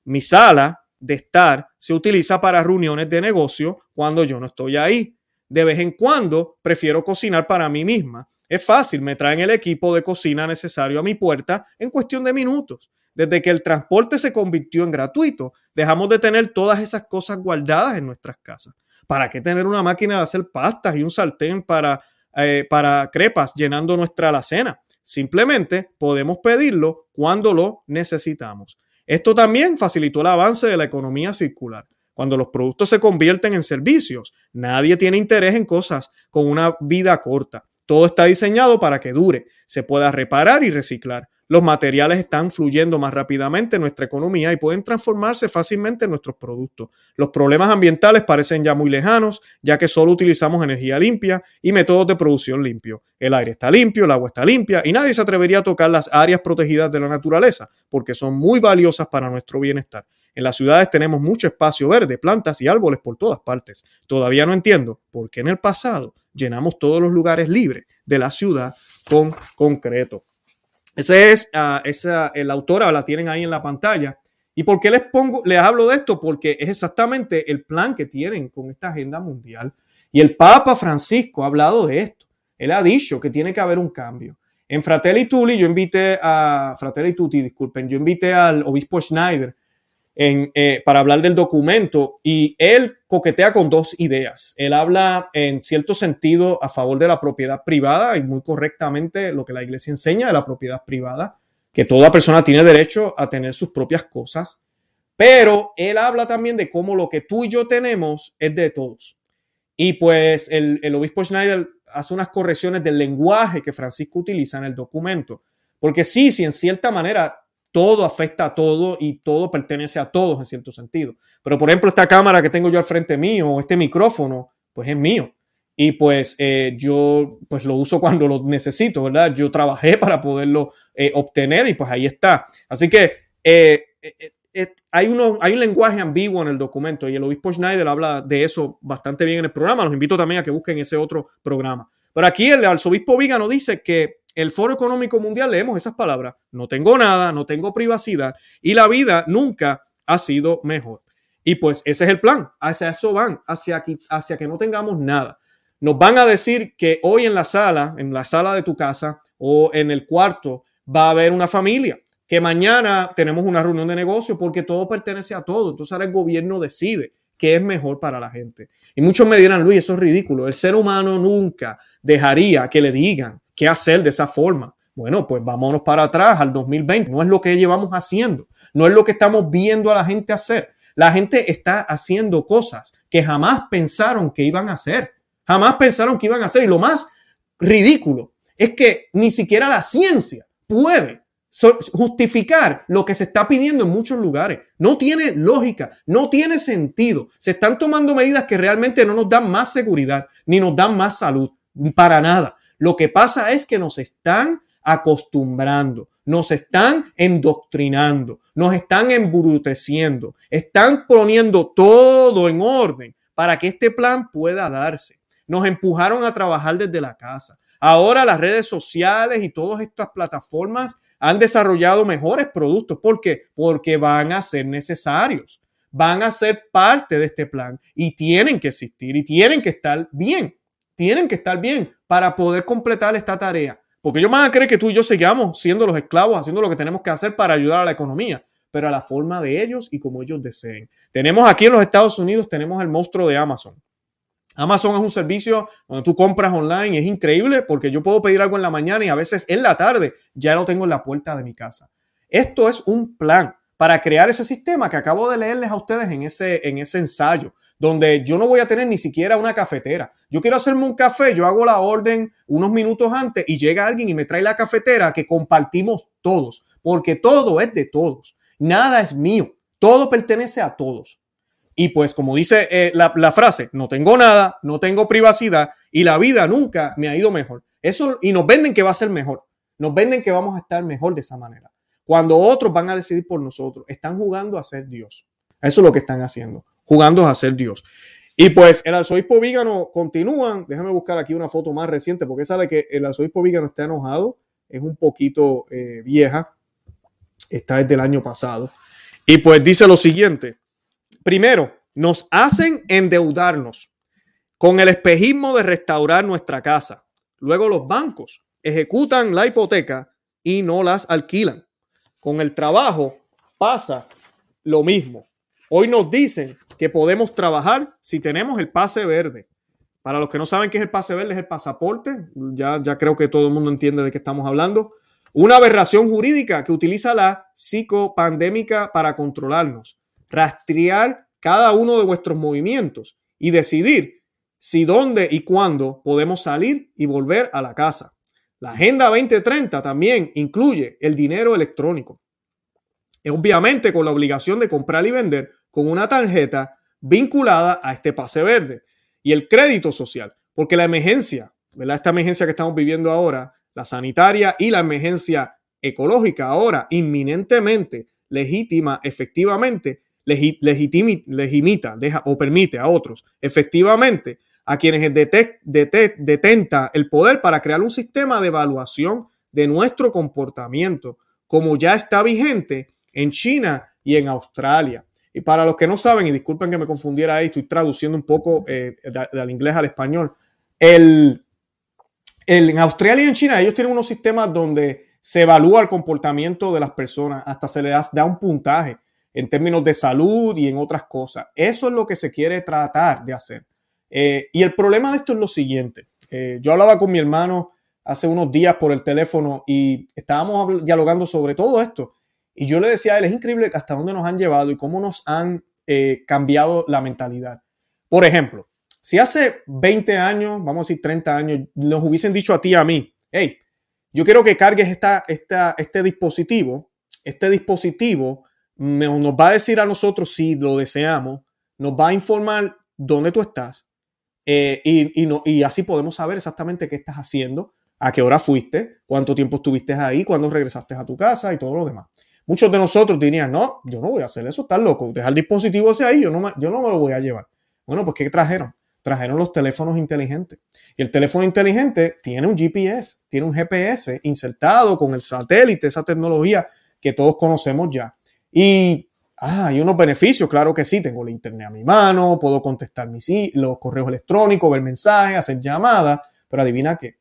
Mi sala de estar se utiliza para reuniones de negocio cuando yo no estoy ahí. De vez en cuando prefiero cocinar para mí misma. Es fácil, me traen el equipo de cocina necesario a mi puerta en cuestión de minutos. Desde que el transporte se convirtió en gratuito, dejamos de tener todas esas cosas guardadas en nuestras casas. ¿Para qué tener una máquina de hacer pastas y un sartén para, eh, para crepas llenando nuestra alacena? Simplemente podemos pedirlo cuando lo necesitamos. Esto también facilitó el avance de la economía circular. Cuando los productos se convierten en servicios, nadie tiene interés en cosas con una vida corta. Todo está diseñado para que dure, se pueda reparar y reciclar los materiales están fluyendo más rápidamente en nuestra economía y pueden transformarse fácilmente en nuestros productos. Los problemas ambientales parecen ya muy lejanos, ya que solo utilizamos energía limpia y métodos de producción limpio. El aire está limpio, el agua está limpia y nadie se atrevería a tocar las áreas protegidas de la naturaleza porque son muy valiosas para nuestro bienestar. En las ciudades tenemos mucho espacio verde, plantas y árboles por todas partes. Todavía no entiendo por qué en el pasado llenamos todos los lugares libres de la ciudad con concreto. Ese es, uh, esa, la autora la tienen ahí en la pantalla. ¿Y por qué les pongo, les hablo de esto? Porque es exactamente el plan que tienen con esta agenda mundial. Y el Papa Francisco ha hablado de esto. Él ha dicho que tiene que haber un cambio. En Fratelli Tutti, yo invité a Fratelli Tutti, disculpen, yo invité al obispo Schneider eh, para hablar del documento y él coquetea con dos ideas. Él habla en cierto sentido a favor de la propiedad privada y muy correctamente lo que la iglesia enseña de la propiedad privada, que toda persona tiene derecho a tener sus propias cosas, pero él habla también de cómo lo que tú y yo tenemos es de todos. Y pues el, el obispo Schneider hace unas correcciones del lenguaje que Francisco utiliza en el documento. Porque sí, sí, en cierta manera todo afecta a todo y todo pertenece a todos en cierto sentido. Pero por ejemplo, esta cámara que tengo yo al frente mío, este micrófono, pues es mío. Y pues eh, yo pues lo uso cuando lo necesito, ¿verdad? Yo trabajé para poderlo eh, obtener y pues ahí está. Así que eh, hay, uno, hay un lenguaje ambiguo en el documento y el obispo Schneider habla de eso bastante bien en el programa. Los invito también a que busquen ese otro programa. Pero aquí el arzobispo Vígano dice que el Foro Económico Mundial leemos esas palabras. No tengo nada, no tengo privacidad y la vida nunca ha sido mejor. Y pues ese es el plan. Hacia eso van, hacia, aquí, hacia que no tengamos nada. Nos van a decir que hoy en la sala, en la sala de tu casa o en el cuarto, va a haber una familia. Que mañana tenemos una reunión de negocio porque todo pertenece a todo. Entonces ahora el gobierno decide qué es mejor para la gente. Y muchos me dirán, Luis, eso es ridículo. El ser humano nunca dejaría que le digan qué hacer de esa forma. Bueno, pues vámonos para atrás al 2020. No es lo que llevamos haciendo. No es lo que estamos viendo a la gente hacer. La gente está haciendo cosas que jamás pensaron que iban a hacer. Jamás pensaron que iban a hacer. Y lo más ridículo es que ni siquiera la ciencia puede justificar lo que se está pidiendo en muchos lugares. No tiene lógica, no tiene sentido. Se están tomando medidas que realmente no nos dan más seguridad ni nos dan más salud. Para nada. Lo que pasa es que nos están acostumbrando, nos están endoctrinando, nos están embruteciendo, están poniendo todo en orden para que este plan pueda darse. Nos empujaron a trabajar desde la casa. Ahora las redes sociales y todas estas plataformas han desarrollado mejores productos. ¿Por qué? Porque van a ser necesarios, van a ser parte de este plan y tienen que existir y tienen que estar bien tienen que estar bien para poder completar esta tarea. Porque ellos van a creer que tú y yo sigamos siendo los esclavos, haciendo lo que tenemos que hacer para ayudar a la economía, pero a la forma de ellos y como ellos deseen. Tenemos aquí en los Estados Unidos, tenemos el monstruo de Amazon. Amazon es un servicio donde tú compras online, es increíble porque yo puedo pedir algo en la mañana y a veces en la tarde ya lo tengo en la puerta de mi casa. Esto es un plan para crear ese sistema que acabo de leerles a ustedes en ese, en ese ensayo, donde yo no voy a tener ni siquiera una cafetera. Yo quiero hacerme un café, yo hago la orden unos minutos antes y llega alguien y me trae la cafetera que compartimos todos, porque todo es de todos. Nada es mío, todo pertenece a todos. Y pues como dice eh, la, la frase, no tengo nada, no tengo privacidad y la vida nunca me ha ido mejor. Eso, y nos venden que va a ser mejor. Nos venden que vamos a estar mejor de esa manera. Cuando otros van a decidir por nosotros, están jugando a ser Dios. Eso es lo que están haciendo, jugando a ser Dios. Y pues el arzobispo Vígano continúan. Déjame buscar aquí una foto más reciente porque sabe que el arzobispo Vígano está enojado. Es un poquito eh, vieja. Está desde el año pasado. Y pues dice lo siguiente. Primero, nos hacen endeudarnos con el espejismo de restaurar nuestra casa. Luego los bancos ejecutan la hipoteca y no las alquilan. Con el trabajo pasa lo mismo. Hoy nos dicen que podemos trabajar si tenemos el pase verde. Para los que no saben qué es el pase verde, es el pasaporte. Ya, ya creo que todo el mundo entiende de qué estamos hablando. Una aberración jurídica que utiliza la psicopandémica para controlarnos, rastrear cada uno de vuestros movimientos y decidir si, dónde y cuándo podemos salir y volver a la casa. La Agenda 2030 también incluye el dinero electrónico. Obviamente con la obligación de comprar y vender con una tarjeta vinculada a este pase verde y el crédito social, porque la emergencia, ¿verdad? Esta emergencia que estamos viviendo ahora, la sanitaria y la emergencia ecológica ahora inminentemente legítima, efectivamente, legitimita, deja o permite a otros efectivamente a quienes detenta el poder para crear un sistema de evaluación de nuestro comportamiento, como ya está vigente en China y en Australia. Y para los que no saben, y disculpen que me confundiera ahí, estoy traduciendo un poco eh, del inglés al español, el, en Australia y en China ellos tienen unos sistemas donde se evalúa el comportamiento de las personas, hasta se les da un puntaje. en términos de salud y en otras cosas. Eso es lo que se quiere tratar de hacer. Eh, y el problema de esto es lo siguiente. Eh, yo hablaba con mi hermano hace unos días por el teléfono y estábamos dialogando sobre todo esto. Y yo le decía a él, es increíble hasta dónde nos han llevado y cómo nos han eh, cambiado la mentalidad. Por ejemplo, si hace 20 años, vamos a decir 30 años, nos hubiesen dicho a ti y a mí, hey, yo quiero que cargues esta, este dispositivo, este dispositivo nos va a decir a nosotros si lo deseamos, nos va a informar dónde tú estás eh, y así podemos saber exactamente qué estás haciendo, a qué hora fuiste, cuánto tiempo estuviste ahí, cuándo regresaste a tu casa y todo lo demás. Muchos de nosotros dirían, no, yo no voy a hacer eso, estás loco, dejar el dispositivo ese ahí, yo no, me, yo no me lo voy a llevar. Bueno, pues ¿qué trajeron? Trajeron los teléfonos inteligentes. Y el teléfono inteligente tiene un GPS, tiene un GPS insertado con el satélite, esa tecnología que todos conocemos ya. Y ah, hay unos beneficios, claro que sí, tengo el internet a mi mano, puedo contestar mis, los correos electrónicos, ver mensajes, hacer llamadas, pero adivina qué,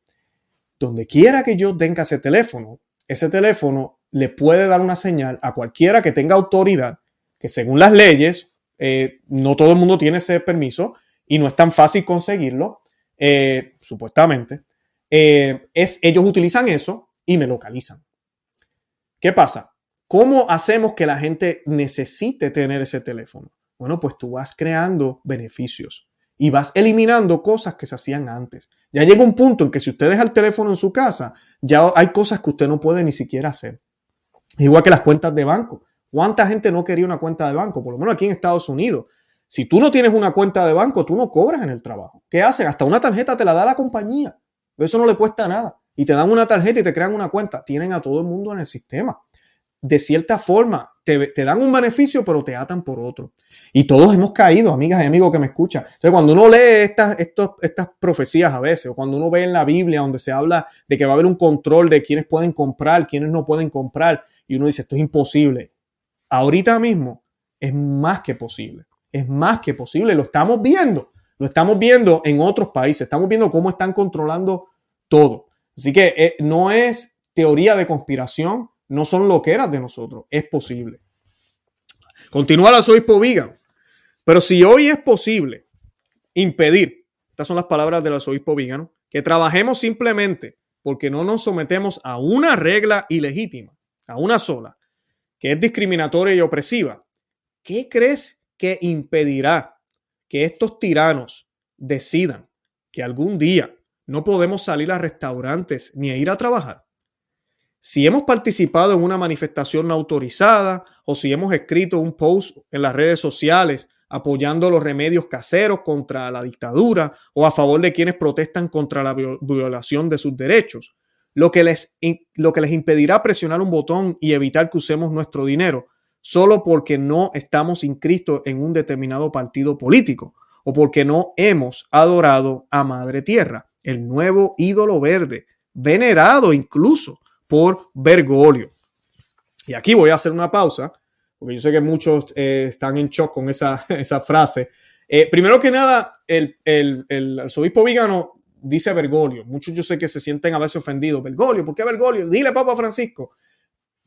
donde quiera que yo tenga ese teléfono, ese teléfono le puede dar una señal a cualquiera que tenga autoridad, que según las leyes, eh, no todo el mundo tiene ese permiso y no es tan fácil conseguirlo, eh, supuestamente. Eh, es, ellos utilizan eso y me localizan. ¿Qué pasa? ¿Cómo hacemos que la gente necesite tener ese teléfono? Bueno, pues tú vas creando beneficios y vas eliminando cosas que se hacían antes. Ya llega un punto en que si usted deja el teléfono en su casa, ya hay cosas que usted no puede ni siquiera hacer. Igual que las cuentas de banco. ¿Cuánta gente no quería una cuenta de banco? Por lo menos aquí en Estados Unidos. Si tú no tienes una cuenta de banco, tú no cobras en el trabajo. ¿Qué hacen? Hasta una tarjeta te la da la compañía. Eso no le cuesta nada. Y te dan una tarjeta y te crean una cuenta. Tienen a todo el mundo en el sistema de cierta forma te, dan un beneficio, pero te atan por otro. Y todos hemos caído, amigas y amigos que me escuchan. Entonces, cuando uno lee estas, estas profecías a veces, o cuando uno ve en la Biblia donde se habla de que va a haber un control de quiénes pueden comprar, quiénes no pueden comprar, y uno dice, esto es imposible. Ahorita mismo es más que posible. Es más que posible. Lo estamos viendo. Lo estamos viendo en otros países. Estamos viendo cómo están controlando todo. Así que eh, no es teoría de conspiración no son lo que eras de nosotros. Es posible. Continúa el arzobispo Vigan. Pero si hoy es posible impedir, estas son las palabras del arzobispo Vígano, que trabajemos simplemente porque no nos sometemos a una regla ilegítima, a una sola, que es discriminatoria y opresiva, ¿qué crees que impedirá que estos tiranos decidan que algún día no podemos salir a restaurantes ni a ir a trabajar? si hemos participado en una manifestación no autorizada o si hemos escrito un post en las redes sociales apoyando los remedios caseros contra la dictadura o a favor de quienes protestan contra la violación de sus derechos, lo que les, lo que les impedirá presionar un botón y evitar que usemos nuestro dinero solo porque no estamos inscritos en un determinado partido político o porque no hemos adorado a Madre Tierra, el nuevo ídolo verde, venerado incluso por Bergoglio. Y aquí voy a hacer una pausa, porque yo sé que muchos eh, están en shock con esa, esa frase. Eh, primero que nada, el, el, el arzobispo Vigano dice Bergoglio. Muchos yo sé que se sienten a veces ofendidos. Bergoglio, ¿por qué Bergoglio? Dile Papa Francisco.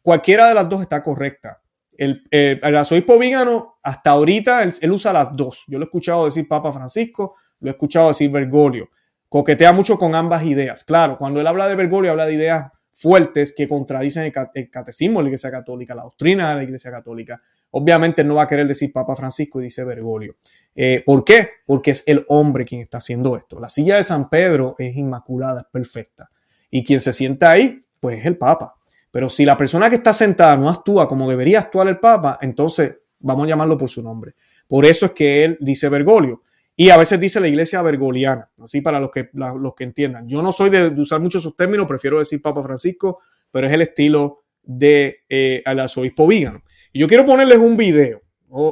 Cualquiera de las dos está correcta. El, el arzobispo Vigano, hasta ahorita, él, él, usa las dos. Yo lo he escuchado decir Papa Francisco, lo he escuchado decir Bergoglio. Coquetea mucho con ambas ideas. Claro, cuando él habla de Bergoglio, habla de ideas fuertes que contradicen el, catecismo de la Iglesia Católica, la doctrina de la Iglesia Católica. Obviamente no va a querer decir Papa Francisco y dice Bergoglio. Eh, ¿Por qué? Porque es el hombre quien está haciendo esto. La silla de San Pedro es inmaculada, es perfecta. Y quien se sienta ahí, pues es el Papa. Pero si la persona que está sentada no actúa como debería actuar el Papa, entonces vamos a llamarlo por su nombre. Por eso es que él dice Bergoglio. Y a veces dice la iglesia bergoliana, así para los que, los que entiendan. Yo no soy de, usar mucho esos términos, prefiero decir Papa Francisco, pero es el estilo de eh, al arzobispo Vígano. Y yo quiero ponerles un video.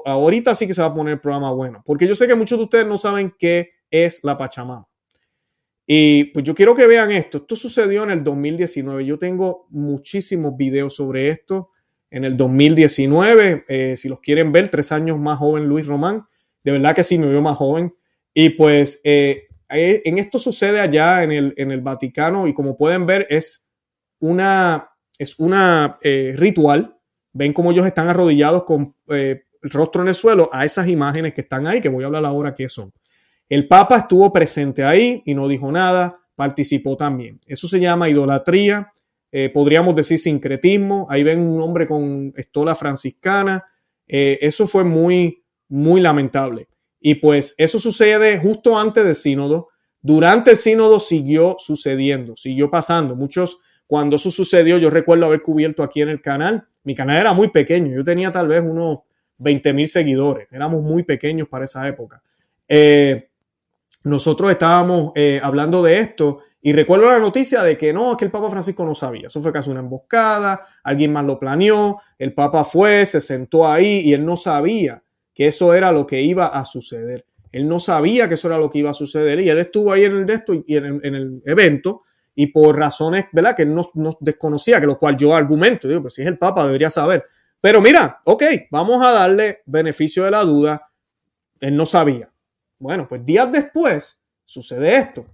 Ahorita sí que se va a poner el programa bueno, porque yo sé que muchos de ustedes no saben qué es la Pachamama. Y pues yo quiero que vean esto. Esto sucedió en el 2019. Yo tengo muchísimos videos sobre esto. En el 2019, eh, si los quieren ver, tres años más joven Luis Román de verdad que sí, me veo más joven. Y pues eh, eh, en esto sucede allá en el, en el, Vaticano y como pueden ver es una, es una eh, ritual ven cómo ellos están arrodillados con eh, el rostro en el suelo a esas imágenes que están ahí, que voy a hablar ahora qué son. El Papa estuvo presente ahí y no dijo nada, participó también. Eso se llama idolatría, eh, podríamos decir sincretismo. Ahí ven un hombre con estola franciscana. Eh, eso fue muy, muy lamentable. Y pues eso sucede justo antes del sínodo. Durante el sínodo siguió sucediendo, siguió pasando. Muchos, cuando eso sucedió, yo recuerdo haber cubierto aquí en el canal. Mi canal era muy pequeño, yo tenía tal vez unos 20 mil seguidores. Éramos muy pequeños para esa época. Eh, nosotros estábamos eh, hablando de esto y recuerdo la noticia de que no, que el Papa Francisco no sabía. Eso fue casi una emboscada, alguien más lo planeó, el Papa fue, se sentó ahí y él no sabía que eso era lo que iba a suceder. Él no sabía que eso era lo que iba a suceder y él estuvo ahí en el, y en, el, evento y por razones, ¿verdad? Que él no, desconocía, que lo cual yo argumento, digo, pues si es el Papa debería saber. Pero mira, ok, vamos a darle beneficio de la duda. Él no sabía. Bueno, pues días después sucede esto.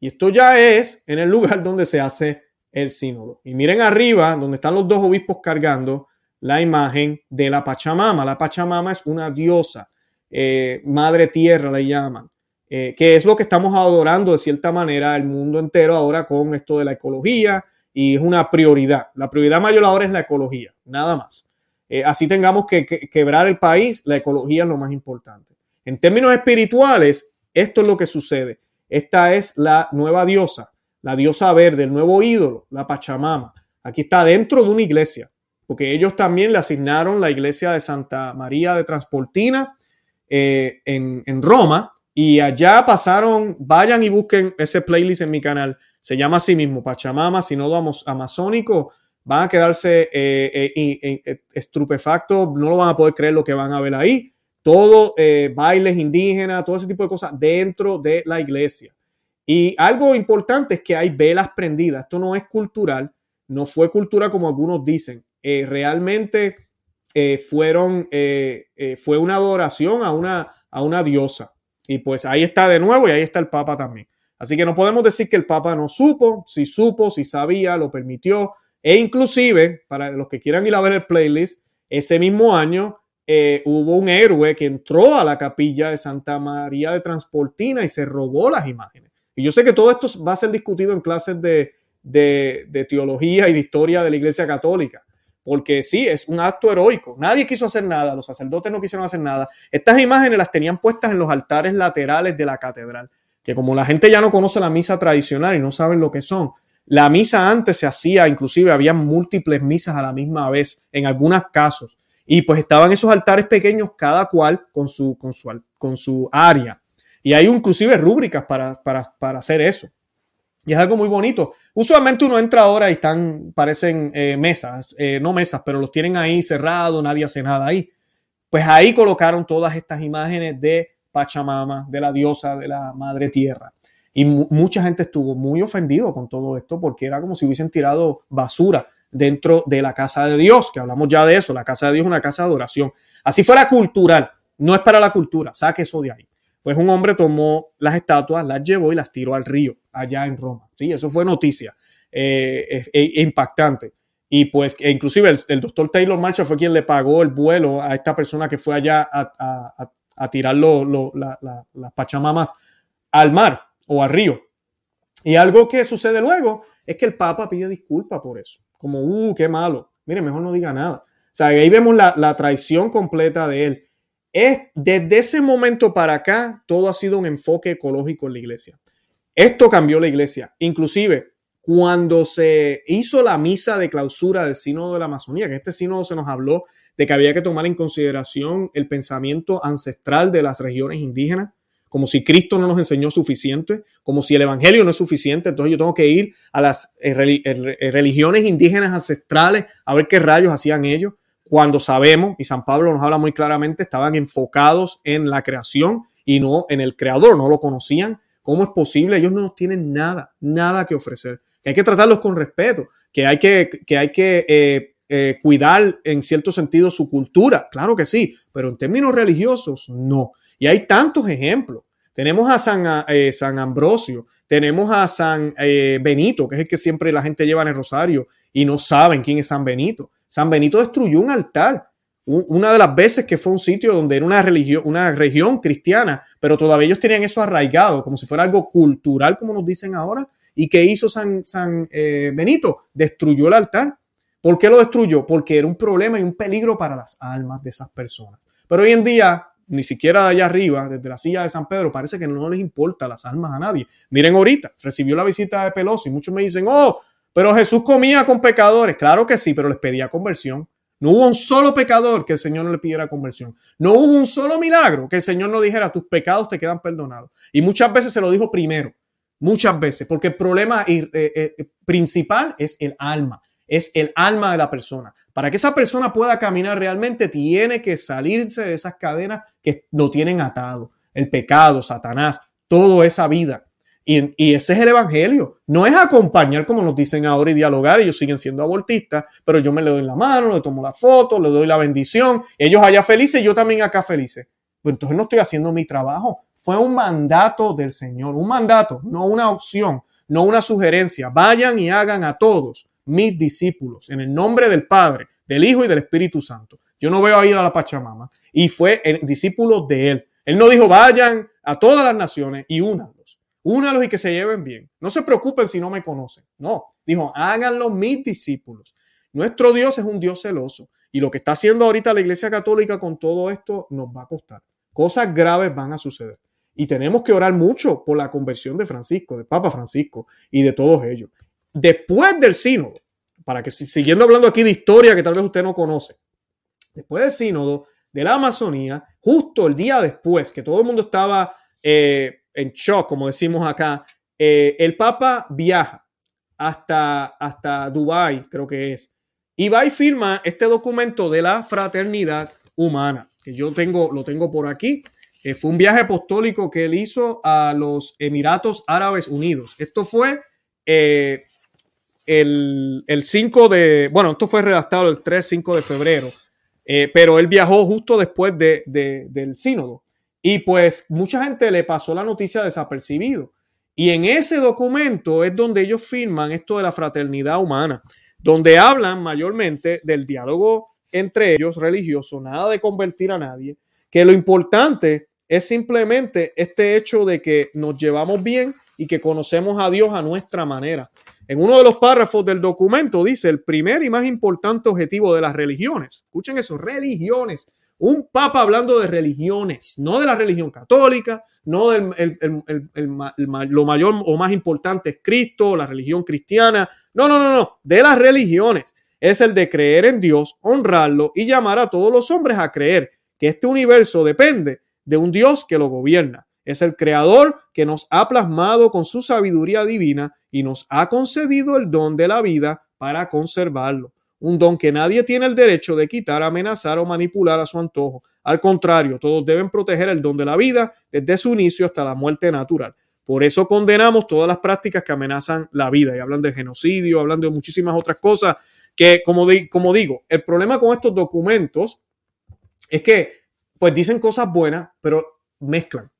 Y esto ya es en el lugar donde se hace el sínodo. Y miren arriba, donde están los dos obispos cargando la imagen de la Pachamama. La Pachamama es una diosa, eh, madre tierra le llaman, eh, que es lo que estamos adorando de cierta manera el mundo entero ahora con esto de la ecología y es una prioridad. La prioridad mayor ahora es la ecología, nada más. Eh, así tengamos que quebrar el país, la ecología es lo más importante. En términos espirituales, esto es lo que sucede. Esta es la nueva diosa, la diosa verde, el nuevo ídolo, la Pachamama. Aquí está dentro de una iglesia, porque ellos también le asignaron la iglesia de Santa María de Transportina eh, en, en Roma y allá pasaron, vayan y busquen ese playlist en mi canal. Se llama así mismo, Pachamama, Sinodo Amazónico. Van a quedarse eh, eh, estupefactos, no lo van a poder creer lo que van a ver ahí todo eh, bailes indígenas, todo ese tipo de cosas dentro de la iglesia. Y algo importante es que hay velas prendidas. Esto no es cultural, no fue cultura como algunos dicen. Eh, realmente eh, fueron, fue una adoración a una, a una diosa. Y pues ahí está de nuevo y ahí está el Papa también. Así que no podemos decir que el Papa no supo, si supo, si sabía, lo permitió. E inclusive, para los que quieran ir a ver el playlist, ese mismo año eh, hubo un héroe que entró a la capilla de Santa María de Transportina y se robó las imágenes. Y yo sé que todo esto va a ser discutido en clases de, de, teología y de historia de la Iglesia Católica, porque sí, es un acto heroico. Nadie quiso hacer nada, los sacerdotes no quisieron hacer nada. Estas imágenes las tenían puestas en los altares laterales de la catedral, que como la gente ya no conoce la misa tradicional y no saben lo que son, la misa antes se hacía, inclusive había múltiples misas a la misma vez, en algunos casos. Y pues estaban esos altares pequeños, cada cual con su, con su, con su área. Y hay inclusive rúbricas para, para, para hacer eso. Y es algo muy bonito. Usualmente uno entra ahora y están, parecen eh, mesas, eh, no mesas, pero los tienen ahí cerrados, nadie hace nada ahí. Pues ahí colocaron todas estas imágenes de Pachamama, de la diosa, de la madre tierra. Y mucha gente estuvo muy ofendido con todo esto porque era como si hubiesen tirado basura dentro de la casa de Dios, que hablamos ya de eso, la casa de Dios es una casa de adoración. Así fuera cultural, no es para la cultura, saque eso de ahí. Pues un hombre tomó las estatuas, las llevó y las tiró al río, allá en Roma. Sí, eso fue noticia eh, impactante. Y pues e inclusive el, doctor Taylor Marshall fue quien le pagó el vuelo a esta persona que fue allá a, tirar las pachamamas al mar o al río. Y algo que sucede luego es que el Papa pide disculpas por eso como, uh, qué malo. Mire, mejor no diga nada. O sea, ahí vemos la, traición completa de él. Es, desde ese momento para acá, todo ha sido un enfoque ecológico en la iglesia. Esto cambió la iglesia. Inclusive, cuando se hizo la misa de clausura del sínodo de la Amazonía, que este sínodo se nos habló de que había que tomar en consideración el pensamiento ancestral de las regiones indígenas, como si Cristo no nos enseñó suficiente, como si el Evangelio no es suficiente, entonces yo tengo que ir a las eh, eh, eh, religiones indígenas ancestrales a ver qué rayos hacían ellos, cuando sabemos, y San Pablo nos habla muy claramente, estaban enfocados en la creación y no en el creador, no lo conocían. ¿Cómo es posible? Ellos no nos tienen nada, nada que ofrecer. Que hay que tratarlos con respeto, que hay que, que, hay que cuidar en cierto sentido su cultura, claro que sí, pero en términos religiosos no. Y hay tantos ejemplos. Tenemos a San, eh, San Ambrosio, tenemos a San eh, Benito, que es el que siempre la gente lleva en el rosario y no saben quién es San Benito. San Benito destruyó un altar. Una de las veces que fue un sitio donde era una religión, una región cristiana, pero todavía ellos tenían eso arraigado, como si fuera algo cultural, como nos dicen ahora. ¿Y qué hizo San, San eh, Benito? Destruyó el altar. ¿Por qué lo destruyó? Porque era un problema y un peligro para las almas de esas personas. Pero hoy en día ni siquiera allá arriba, desde la silla de San Pedro, parece que no les importa las almas a nadie. Miren ahorita, recibió la visita de Pelosi. Muchos me dicen, oh, pero Jesús comía con pecadores. Claro que sí, pero les pedía conversión. No hubo un solo pecador que el Señor no le pidiera conversión. No hubo un solo milagro que el Señor no dijera, tus pecados te quedan perdonados. Y muchas veces se lo dijo primero. Muchas veces, porque el problema eh, eh, principal es el alma es el alma de la persona. Para que esa persona pueda caminar realmente, tiene que salirse de esas cadenas que lo tienen atado. El pecado, Satanás, toda esa vida. Y, ese es el evangelio. No es acompañar como nos dicen ahora y dialogar. Ellos siguen siendo abortistas, pero yo me le doy la mano, le tomo la foto, le doy la bendición. Ellos allá felices, yo también acá felices. Pues entonces no estoy haciendo mi trabajo. Fue un mandato del Señor, un mandato, no una opción, no una sugerencia. Vayan y hagan a todos mis discípulos, en el nombre del Padre, del Hijo y del Espíritu Santo. Yo no veo a ir a la Pachamama. Y fue el discípulo de él. Él no dijo, vayan a todas las naciones y únanlos. Únalos y que se lleven bien. No se preocupen si no me conocen. No, dijo, háganlo mis discípulos. Nuestro Dios es un Dios celoso. Y lo que está haciendo ahorita la Iglesia Católica con todo esto nos va a costar. Cosas graves van a suceder. Y tenemos que orar mucho por la conversión de Francisco, de Papa Francisco y de todos ellos después del sínodo, para que siguiendo hablando aquí de historia que tal vez usted no conoce, después del sínodo de la Amazonía, justo el día después que todo el mundo estaba eh, en shock, como decimos acá, eh, el Papa viaja hasta, hasta Dubái, creo que es, y va y firma este documento de la fraternidad humana, que yo tengo, lo tengo por aquí. Eh, fue un viaje apostólico que él hizo a los Emiratos Árabes Unidos. Esto fue el, 5 de, bueno, esto fue redactado el 3-5 de febrero, eh, pero él viajó justo después de, del sínodo. Y pues mucha gente le pasó la noticia desapercibido. Y en ese documento es donde ellos firman esto de la fraternidad humana, donde hablan mayormente del diálogo entre ellos religioso, nada de convertir a nadie, que lo importante es simplemente este hecho de que nos llevamos bien y que conocemos a Dios a nuestra manera. En uno de los párrafos del documento dice el primer y más importante objetivo de las religiones. Escuchen eso, religiones. Un papa hablando de religiones, no de la religión católica, no del lo mayor o más importante es Cristo, la religión cristiana. No, no, no, no, de las religiones. Es el de creer en Dios, honrarlo y llamar a todos los hombres a creer que este universo depende de un Dios que lo gobierna. Es el creador que nos ha plasmado con su sabiduría divina y nos ha concedido el don de la vida para conservarlo. Un don que nadie tiene el derecho de quitar, amenazar o manipular a su antojo. Al contrario, todos deben proteger el don de la vida desde su inicio hasta la muerte natural. Por eso condenamos todas las prácticas que amenazan la vida y hablan de genocidio, hablan de muchísimas otras cosas que, como, como digo, el problema con estos documentos es que pues dicen cosas buenas, pero mezclan.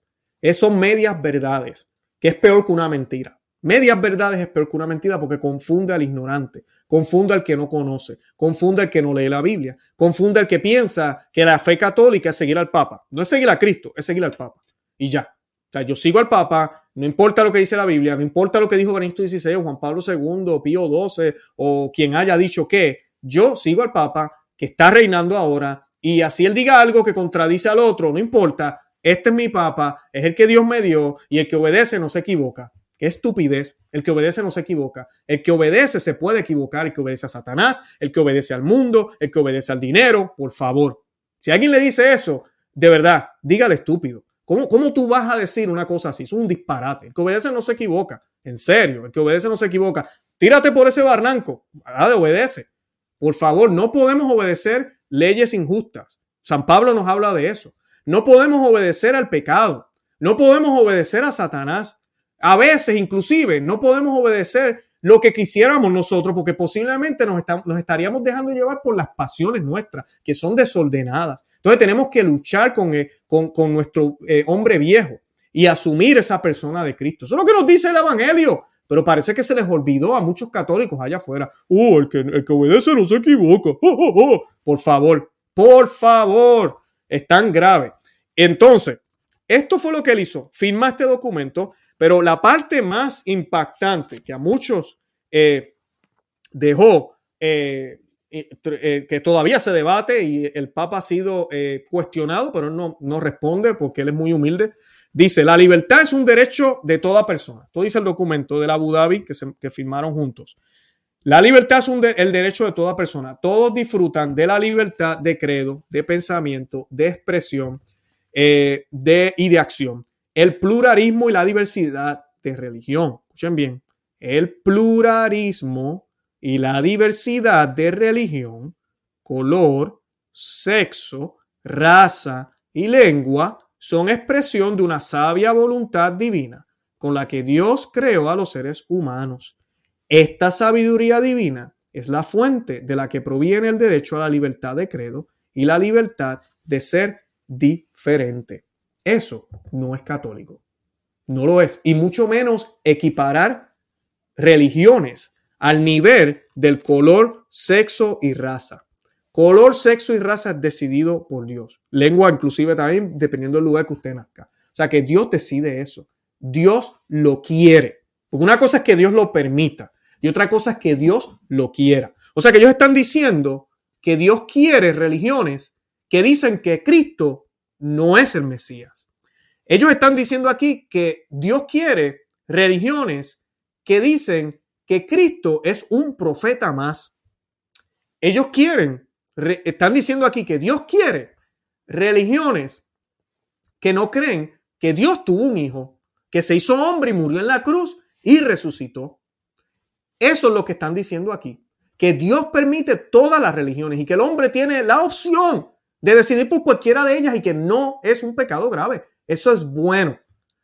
Son medias verdades, que es peor que una mentira. Medias verdades es peor que una mentira porque confunde al ignorante, confunde al que no conoce, confunde al que no lee la Biblia, confunde al que piensa que la fe católica es seguir al Papa. No es seguir a Cristo, es seguir al Papa. Y ya. O sea, yo sigo al Papa, no importa lo que dice la Biblia, no importa lo que dijo Benito XVI, Juan Pablo II, Pío XII o quien haya dicho que, yo sigo al Papa que está reinando ahora y así él diga algo que contradice al otro, no importa, este es mi papa, es el que Dios me dio y el que obedece no se equivoca. Qué estupidez. El que obedece no se equivoca. El que obedece se puede equivocar. El que obedece a Satanás, el que obedece al mundo, el que obedece al dinero, por favor. Si alguien le dice eso, de verdad, dígale estúpido. ¿Cómo, ¿Cómo tú vas a decir una cosa así? Es un disparate. El que obedece no se equivoca. En serio, el que obedece no se equivoca. Tírate por ese barranco. Dale, obedece. Por favor, no podemos obedecer leyes injustas. San Pablo nos habla de eso. No podemos obedecer al pecado. No podemos obedecer a Satanás. A veces, inclusive, no podemos obedecer lo que quisiéramos nosotros, porque posiblemente nos, nos estaríamos dejando llevar por las pasiones nuestras, que son desordenadas. Entonces tenemos que luchar con, eh, con, nuestro eh, hombre viejo y asumir esa persona de Cristo. Eso es lo que nos dice el Evangelio. pero parece que se les olvidó a muchos católicos allá afuera. Oh, el que, el que obedece no se equivoca. Oh, oh, oh. Por favor, por favor, es tan grave. Entonces, esto fue lo que él hizo. Firma este documento, pero la parte más impactante que a muchos eh, dejó, eh, eh, que todavía se debate y el Papa ha sido cuestionado, pero no, no responde porque él es muy humilde. Dice, la libertad es un derecho de toda persona. Esto dice el documento del Abu Dhabi que, se, que firmaron juntos. La libertad es un el derecho de toda persona. Todos disfrutan de la libertad de credo, de pensamiento, de expresión eh, y de acción. El pluralismo y la diversidad de religión. Escuchen bien. El pluralismo y la diversidad de religión, color, sexo, raza y lengua son expresión de una sabia voluntad divina con la que Dios creó a los seres humanos. Esta sabiduría divina es la fuente de la que proviene el derecho a la libertad de credo y la libertad de ser diferente. Eso no es católico. No lo es. Y mucho menos equiparar religiones al nivel del color, sexo y raza. Color, sexo y raza es decidido por Dios. Lengua inclusive también dependiendo del lugar que usted nazca. O sea que Dios decide eso. Dios lo quiere. Porque una cosa es que Dios lo permita y otra cosa es que Dios lo quiera. O sea que ellos están diciendo que Dios quiere religiones que dicen que Cristo no es el Mesías. Ellos están diciendo aquí que Dios quiere religiones que dicen que Cristo es un profeta más. Ellos quieren están diciendo aquí que Dios quiere religiones que no creen que Dios tuvo un hijo, que se hizo hombre y murió en la cruz y resucitó. Eso es lo que están diciendo aquí, que Dios permite todas las religiones y que el hombre tiene la opción de decidir por cualquiera de ellas y que no es un pecado grave. Eso es bueno.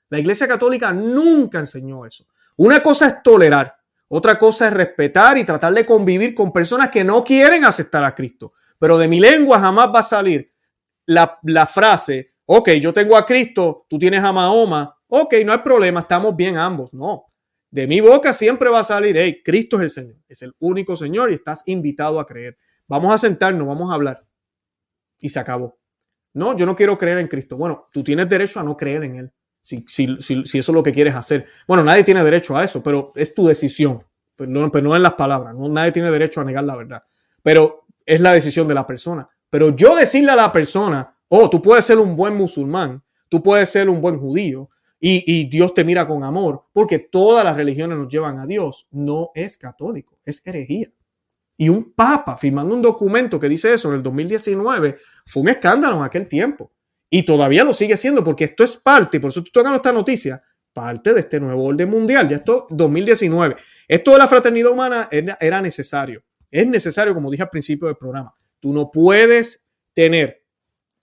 La Iglesia Católica nunca enseñó eso. Una cosa es tolerar otra cosa es respetar y tratar de convivir con personas que no quieren aceptar a Cristo. Pero de mi lengua jamás va a salir la, frase, ok, yo tengo a Cristo, tú tienes a Mahoma, ok, no hay problema, estamos bien ambos. No, de mi boca siempre va a salir, hey, Cristo es el Señor, es el único Señor y estás invitado a creer. Vamos a sentarnos, vamos a hablar. Y se acabó. No, yo no quiero creer en Cristo. Bueno, tú tienes derecho a no creer en Él. Si, si, si, eso es lo que quieres hacer. Bueno, nadie tiene derecho a eso, pero es tu decisión. Pero no, pero no en las palabras. No, nadie tiene derecho a negar la verdad. Pero es la decisión de la persona. Pero yo decirle a la persona, oh, tú puedes ser un buen musulmán, tú puedes ser un buen judío, y, y, Dios te mira con amor, porque todas las religiones nos llevan a Dios, no es católico, es herejía. Y un papa firmando un documento que dice eso en el 2019 fue un escándalo en aquel tiempo. Y todavía lo sigue siendo porque esto es parte, por eso estoy tocando esta noticia, parte de este nuevo orden mundial. Ya esto 2019. Esto de la fraternidad humana era necesario. Es necesario, como dije al principio del programa. Tú no puedes tener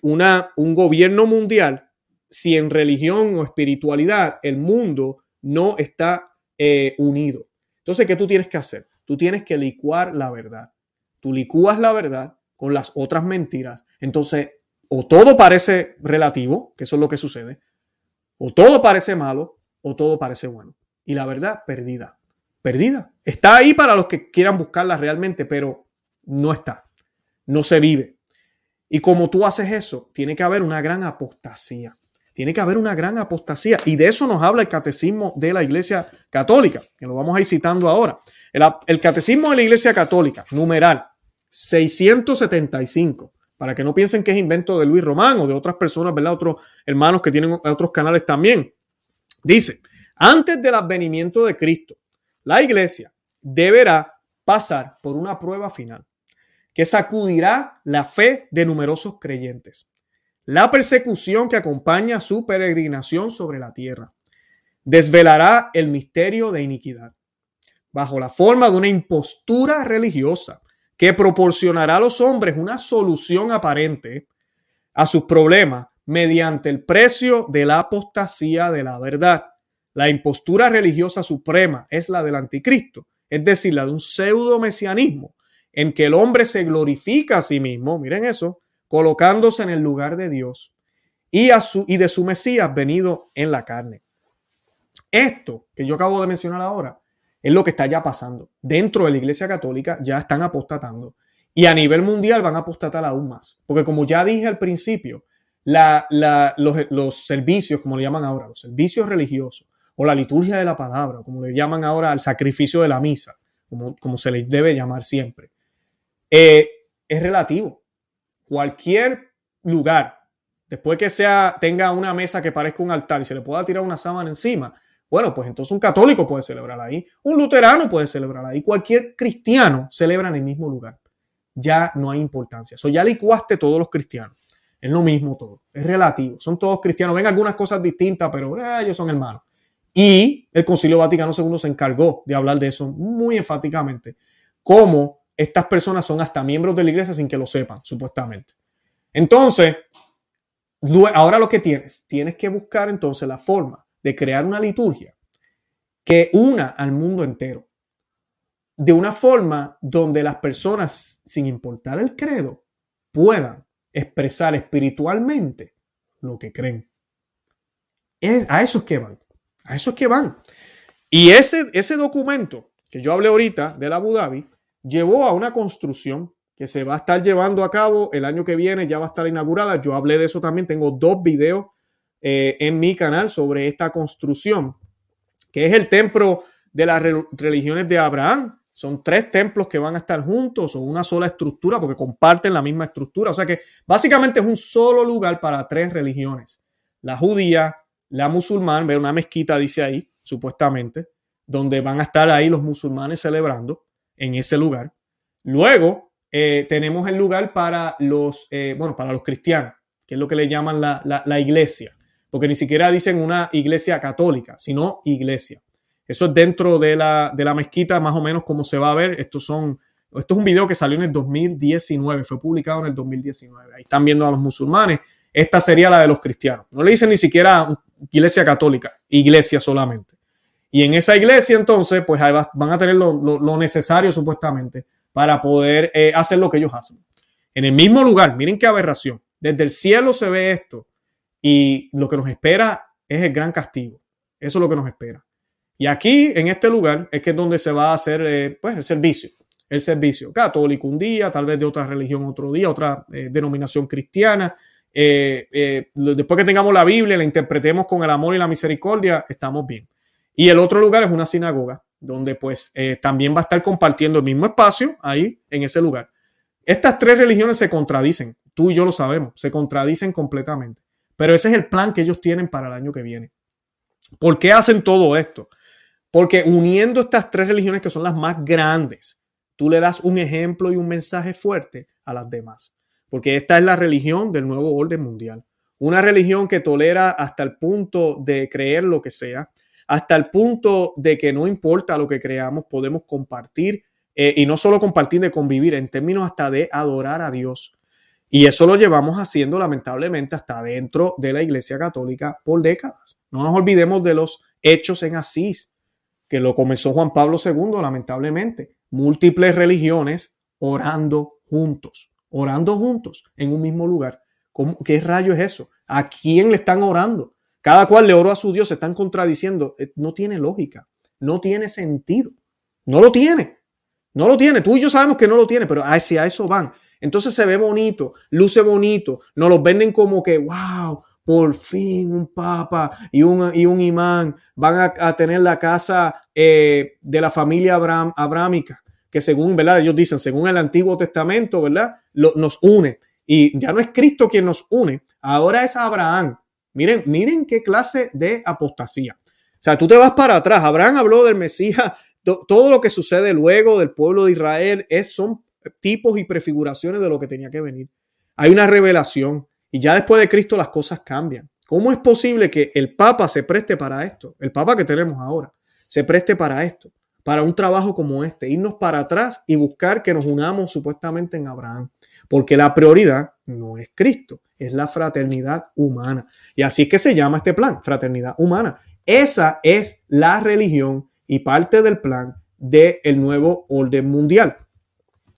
una, un gobierno mundial si en religión o espiritualidad el mundo no está eh, unido. Entonces, ¿qué tú tienes que hacer? Tú tienes que licuar la verdad. Tú licúas la verdad con las otras mentiras. Entonces, o todo parece relativo, que eso es lo que sucede, o todo parece malo, o todo parece bueno. Y la verdad, perdida. Perdida. Está ahí para los que quieran buscarla realmente, pero no está. No se vive. Y como tú haces eso, tiene que haber una gran apostasía. Tiene que haber una gran apostasía. Y de eso nos habla el catecismo de la Iglesia Católica, que lo vamos a ir citando ahora. El, catecismo de la Iglesia Católica, numeral 675 para que no piensen que es invento de Luis Román o de otras personas, ¿verdad? Otros hermanos que tienen otros canales también. Dice, antes del advenimiento de Cristo, la iglesia deberá pasar por una prueba final que sacudirá la fe de numerosos creyentes, la persecución que acompaña su peregrinación sobre la tierra, desvelará el misterio de iniquidad, bajo la forma de una impostura religiosa que proporcionará a los hombres una solución aparente a sus problemas mediante el precio de la apostasía de la verdad. La impostura religiosa suprema es la del anticristo, es decir, la de un pseudo mesianismo en que el hombre se glorifica a sí mismo, miren eso, colocándose en el lugar de Dios y, a su, y de su Mesías venido en la carne. Esto que yo acabo de mencionar ahora es lo que está ya pasando. Dentro de la Iglesia Católica ya están apostatando y a nivel mundial van a apostatar aún más. Porque como ya dije al principio, los, servicios, como le llaman ahora, los servicios religiosos o la liturgia de la palabra, como le llaman ahora al sacrificio de la misa, como, se les debe llamar siempre, eh, es relativo. Cualquier lugar, después que sea, tenga una mesa que parezca un altar y se le pueda tirar una sábana encima, bueno, pues entonces un católico puede celebrar ahí, un luterano puede celebrar ahí, cualquier cristiano celebra en el mismo lugar. Ya no hay importancia. Eso ya licuaste todos los cristianos. Es lo mismo todo. Es relativo. Son todos cristianos. Ven algunas cosas distintas, pero eh, ellos son hermanos. Y el Concilio Vaticano II se encargó de hablar de eso muy enfáticamente. Cómo estas personas son hasta miembros de la iglesia sin que lo sepan, supuestamente. Entonces, ahora lo que tienes, tienes que buscar entonces la forma de crear una liturgia que una al mundo entero. De una forma donde las personas, sin importar el credo, puedan expresar espiritualmente lo que creen. a eso es que van. A eso es que van. Y ese, ese documento que yo hablé ahorita del Abu Dhabi llevó a una construcción que se va a estar llevando a cabo el año que viene, ya va a estar inaugurada. Yo hablé de eso también, tengo dos videos eh, en mi canal sobre esta construcción, que es el templo de las religiones de Abraham. Son tres templos que van a estar juntos o una sola estructura porque comparten la misma estructura. O sea que básicamente es un solo lugar para tres religiones. La judía, la musulmana, ve una mezquita dice ahí, supuestamente, donde van a estar ahí los musulmanes celebrando en ese lugar. Luego eh, tenemos el lugar para los, eh, bueno, para los cristianos, que es lo que le llaman la iglesia porque ni siquiera dicen una iglesia católica, sino iglesia. Eso es dentro de la, de la mezquita, más o menos como se va a ver. Son, esto es un video que salió en el 2019, fue publicado en el 2019. Ahí están viendo a los musulmanes. Esta sería la de los cristianos. No le dicen ni siquiera iglesia católica, iglesia solamente. Y en esa iglesia entonces, pues van a tener lo, necesario supuestamente para poder eh, hacer lo que ellos hacen. En el mismo lugar, miren qué aberración. Desde el cielo se ve esto y lo que nos espera es el gran castigo. Eso es lo que nos espera. Y aquí, en este lugar, es que es donde se va a hacer eh, pues, el servicio. El servicio católico un día, tal vez de otra religión otro día, otra eh, denominación cristiana. Después que tengamos la Biblia, la interpretemos con el amor y la misericordia, estamos bien. Y el otro lugar es una sinagoga, donde pues también va a estar compartiendo el mismo espacio ahí, en ese lugar. Estas tres religiones se contradicen, tú y yo lo sabemos, se contradicen completamente. Pero ese es el plan que ellos tienen para el año que viene. ¿Por qué hacen todo esto? Porque uniendo estas tres religiones que son las más grandes, tú le das un ejemplo y un mensaje fuerte a las demás. Porque esta es la religión del nuevo orden mundial. Una religión que tolera hasta el punto de creer lo que sea, hasta el punto de que no importa lo que creamos, podemos compartir eh, y no solo compartir de convivir, en términos hasta de adorar a Dios. Y eso lo llevamos haciendo lamentablemente hasta dentro de la Iglesia Católica por décadas. No nos olvidemos de los hechos en Asís, que lo comenzó Juan Pablo II, lamentablemente. Múltiples religiones orando juntos, orando juntos en un mismo lugar. ¿Qué rayo es eso? ¿A quién le están orando? Cada cual le oró a su Dios, se están contradiciendo. Eh, no tiene lógica, no tiene sentido. No lo tiene. No lo tiene. Tú y yo sabemos que no lo tiene, pero hacia eso van. Entonces se ve bonito, luce bonito, nos los venden como que, wow, por fin un papa y un, y un imán van a, tener la casa eh, de la familia Abraham, abrámica, que según, ¿verdad? Ellos dicen, según el Antiguo Testamento, ¿verdad? nos une. Y ya no es Cristo quien nos une, ahora es Abraham. Miren, miren qué clase de apostasía. O sea, tú te vas para atrás. Abraham habló del Mesías. Todo lo que sucede luego del pueblo de Israel es, son tipos y prefiguraciones de lo que tenía que venir. Hay una revelación y ya después de Cristo las cosas cambian. ¿Cómo es posible que el Papa se preste para esto? El Papa que tenemos ahora se preste para esto, para un trabajo como este, irnos para atrás y buscar que nos unamos supuestamente en Abraham. Porque la prioridad no es Cristo, es la fraternidad humana. Y así es que se llama este plan, fraternidad humana. Esa es la religión y parte del plan del nuevo orden mundial.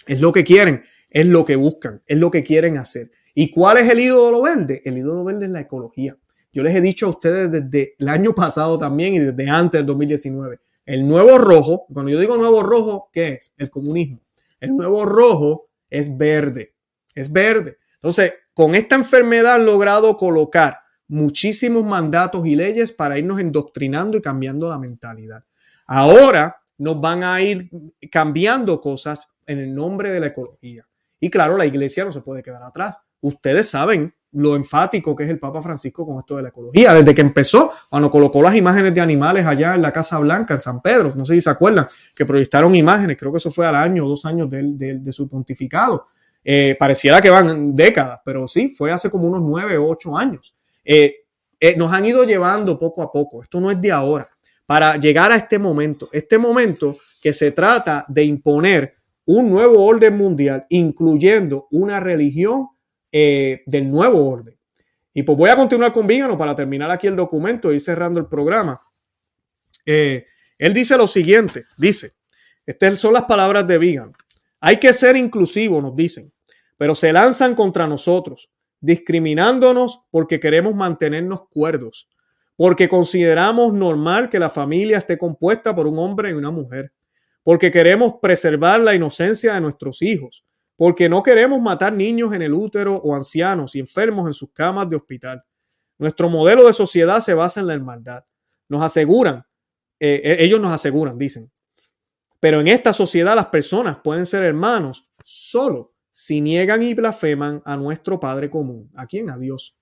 Es lo que quieren, es lo que buscan, es lo que quieren hacer. ¿Y cuál es el ídolo verde? El ídolo verde es la ecología. Yo les he dicho a ustedes desde el año pasado también y desde antes del 2019. El nuevo rojo, cuando yo digo nuevo rojo, ¿qué es? El comunismo. El nuevo rojo es verde, es verde. Entonces, con esta enfermedad han logrado colocar muchísimos mandatos y leyes para irnos endoctrinando y cambiando la mentalidad. Ahora nos van a ir cambiando cosas en el nombre de la ecología. Y claro, la iglesia no se puede quedar atrás. Ustedes saben lo enfático que es el Papa Francisco con esto de la ecología. Desde que empezó, cuando colocó las imágenes de animales allá en la Casa Blanca, en San Pedro, no sé si se acuerdan, que proyectaron imágenes, creo que eso fue al año o dos años de, su pontificado. Eh, pareciera que van décadas, pero sí, fue hace como unos nueve o ocho años. Eh, eh, nos han ido llevando poco a poco, esto no es de ahora, para llegar a este momento, este momento que se trata de imponer un nuevo orden mundial, incluyendo una religión eh, del nuevo orden. Y pues voy a continuar con Vígano para terminar aquí el documento y ir cerrando el programa. Él dice lo siguiente, dice, estas son las palabras de Vígano. Hay que ser inclusivo, nos dicen, pero se lanzan contra nosotros, discriminándonos porque queremos mantenernos cuerdos, porque consideramos normal que la familia esté compuesta por un hombre y una mujer, porque queremos preservar la inocencia de nuestros hijos, porque no queremos matar niños en el útero o ancianos y enfermos en sus camas de hospital. Nuestro modelo de sociedad se basa en la hermandad. Nos aseguran, eh, eh, ellos nos aseguran, dicen, pero en esta sociedad las personas pueden ser hermanos solo si niegan y blasfeman a nuestro Padre común, a quien a Dios.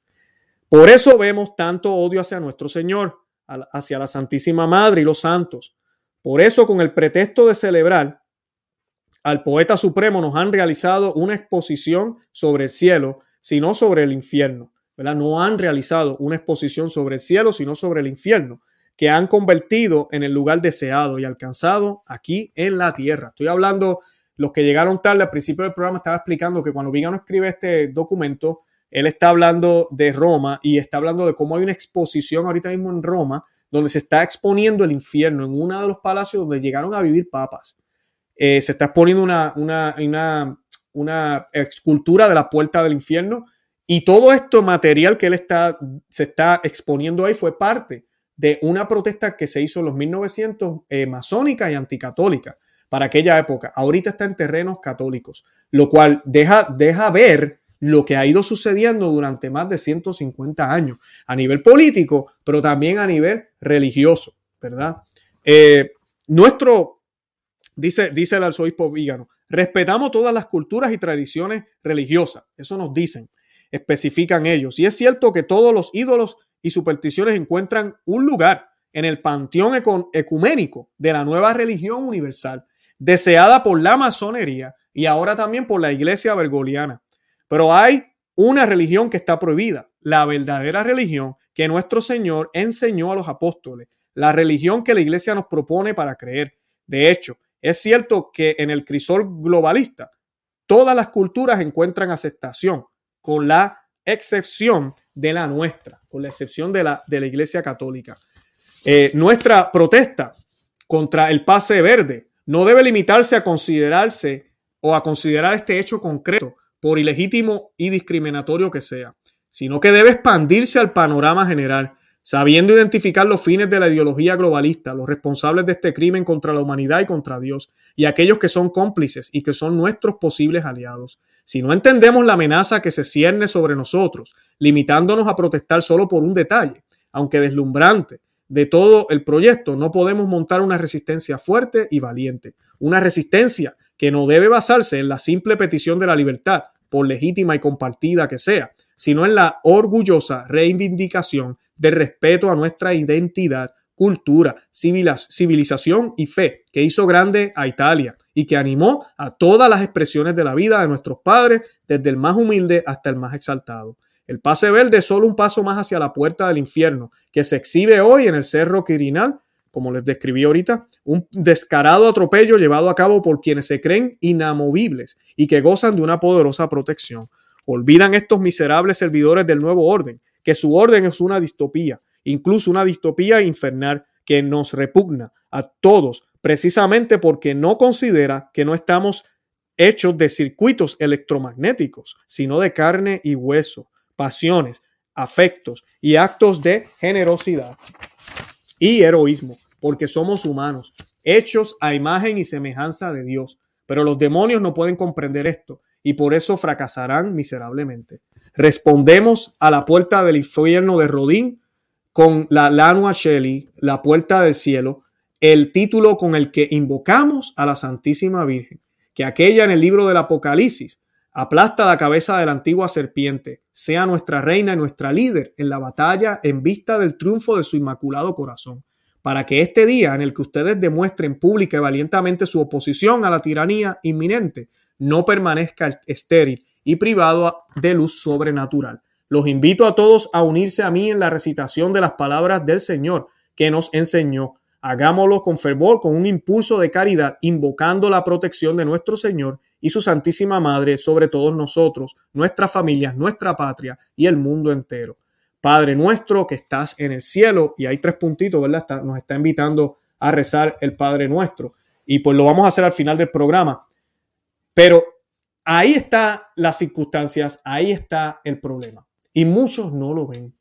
Por eso vemos tanto odio hacia nuestro Señor, hacia la Santísima Madre y los santos. Por eso, con el pretexto de celebrar al poeta supremo nos han realizado una exposición sobre el cielo, sino sobre el infierno. No han realizado una exposición sobre el cielo, sino sobre el infierno, que han convertido en el lugar deseado y alcanzado aquí en la tierra. Estoy hablando, los que llegaron tarde al principio del programa estaba explicando que cuando Vigano escribe este documento, él está hablando de Roma y está hablando de cómo hay una exposición ahorita mismo en Roma donde se está exponiendo el infierno en uno de los palacios donde llegaron a vivir papas. Eh, se está exponiendo una, una, una, escultura de la puerta del infierno y todo esto material que él está, se está exponiendo ahí fue parte de una protesta que se hizo en los 1900 eh, masónica y anticatólica para aquella época. Ahorita está en terrenos católicos, lo cual deja, deja ver lo que ha ido sucediendo durante más de 150 años a nivel político, pero también a nivel religioso, ¿verdad? Eh, nuestro Dice, dice el arzobispo Vígano, respetamos todas las culturas y tradiciones religiosas. Eso nos dicen, especifican ellos. Y es cierto que todos los ídolos y supersticiones encuentran un lugar en el panteón ecuménico de la nueva religión universal, deseada por la masonería y ahora también por la iglesia bergoliana. Pero hay una religión que está prohibida, la verdadera religión que nuestro Señor enseñó a los apóstoles, la religión que la iglesia nos propone para creer. De hecho, es cierto que en el crisol globalista todas las culturas encuentran aceptación, con la excepción de la nuestra, con la excepción de la, de la Iglesia Católica. Eh, nuestra protesta contra el pase verde no debe limitarse a considerarse o a considerar este hecho concreto, por ilegítimo y discriminatorio que sea, sino que debe expandirse al panorama general sabiendo identificar los fines de la ideología globalista, los responsables de este crimen contra la humanidad y contra Dios, y aquellos que son cómplices y que son nuestros posibles aliados. Si no entendemos la amenaza que se cierne sobre nosotros, limitándonos a protestar solo por un detalle, aunque deslumbrante, de todo el proyecto, no podemos montar una resistencia fuerte y valiente, una resistencia que no debe basarse en la simple petición de la libertad, por legítima y compartida que sea, sino en la orgullosa reivindicación de respeto a nuestra identidad, cultura, civilización y fe, que hizo grande a Italia y que animó a todas las expresiones de la vida de nuestros padres, desde el más humilde hasta el más exaltado. El pase verde es solo un paso más hacia la puerta del infierno, que se exhibe hoy en el Cerro Quirinal como les describí ahorita, un descarado atropello llevado a cabo por quienes se creen inamovibles y que gozan de una poderosa protección. Olvidan estos miserables servidores del nuevo orden, que su orden es una distopía, incluso una distopía infernal que nos repugna a todos, precisamente porque no considera que no estamos hechos de circuitos electromagnéticos, sino de carne y hueso, pasiones, afectos y actos de generosidad y heroísmo. porque somos humanos, hechos a imagen y semejanza de Dios. Pero los demonios no pueden comprender esto y por eso fracasarán miserablemente. Respondemos a la puerta del infierno de Rodín con la Lanua Shelley, la puerta del cielo, el título con el que invocamos a la Santísima Virgen, que aquella en el libro del Apocalipsis aplasta la cabeza de la antigua serpiente, sea nuestra reina y nuestra líder en la batalla en vista del triunfo de su inmaculado corazón, para que este día en el que ustedes demuestren pública y valientemente su oposición a la tiranía inminente, no permanezca estéril y privado de luz sobrenatural. Los invito a todos a unirse a mí en la recitación de las palabras del Señor que nos enseñó. Hagámoslo con fervor, con un impulso de caridad, invocando la protección de nuestro Señor y su Santísima Madre sobre todos nosotros, nuestras familias, nuestra patria y el mundo entero. Padre nuestro que estás en el cielo, y hay tres puntitos, ¿verdad? nos está invitando a rezar el Padre nuestro. Y pues lo vamos a hacer al final del programa. Pero ahí está las circunstancias, ahí está el problema. Y muchos no lo ven.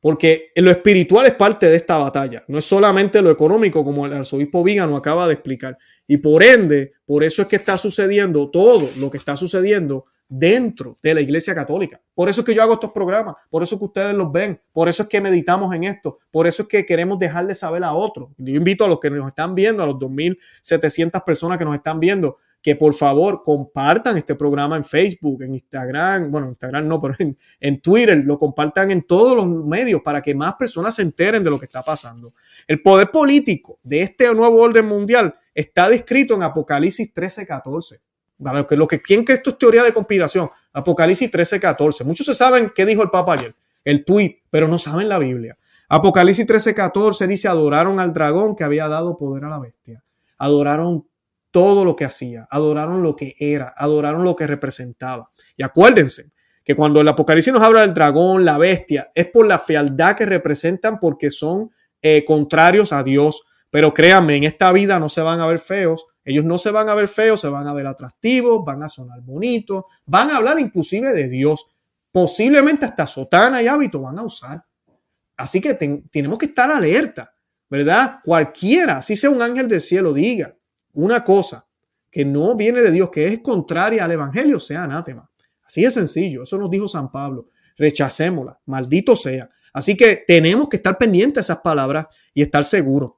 Porque lo espiritual es parte de esta batalla, no es solamente lo económico, como el arzobispo Vígano acaba de explicar. Y por ende, por eso es que está sucediendo todo lo que está sucediendo dentro de la Iglesia Católica. Por eso es que yo hago estos programas, por eso es que ustedes los ven, por eso es que meditamos en esto, por eso es que queremos dejarle saber a otros. Yo invito a los que nos están viendo, a los 2.700 personas que nos están viendo, que por favor compartan este programa en Facebook, en Instagram, bueno, en Instagram no, pero en, en, Twitter, lo compartan en todos los medios para que más personas se enteren de lo que está pasando. El poder político de este nuevo orden mundial está descrito en Apocalipsis 13, 14. Lo que, lo que, ¿Quién cree esto es teoría de conspiración? Apocalipsis 13, 14. Muchos se saben qué dijo el Papa ayer, el tweet, pero no saben la Biblia. Apocalipsis 13, 14 dice, adoraron al dragón que había dado poder a la bestia. Adoraron todo lo que hacía, adoraron lo que era, adoraron lo que representaba. Y acuérdense que cuando el Apocalipsis nos habla del dragón, la bestia, es por la fealdad que representan porque son eh, contrarios a Dios. Pero créanme, en esta vida no se van a ver feos, ellos no se van a ver feos, se van a ver atractivos, van a sonar bonitos, van a hablar inclusive de Dios. Posiblemente hasta sotana y hábito van a usar. Así que tenemos que estar alerta, ¿verdad? Cualquiera, si sea un ángel del cielo, diga, una cosa que no viene de Dios, que es contraria al Evangelio, sea anátema. Así de sencillo. Eso nos dijo San Pablo. Rechacémosla. Maldito sea. Así que tenemos que estar pendientes de esas palabras y estar seguros.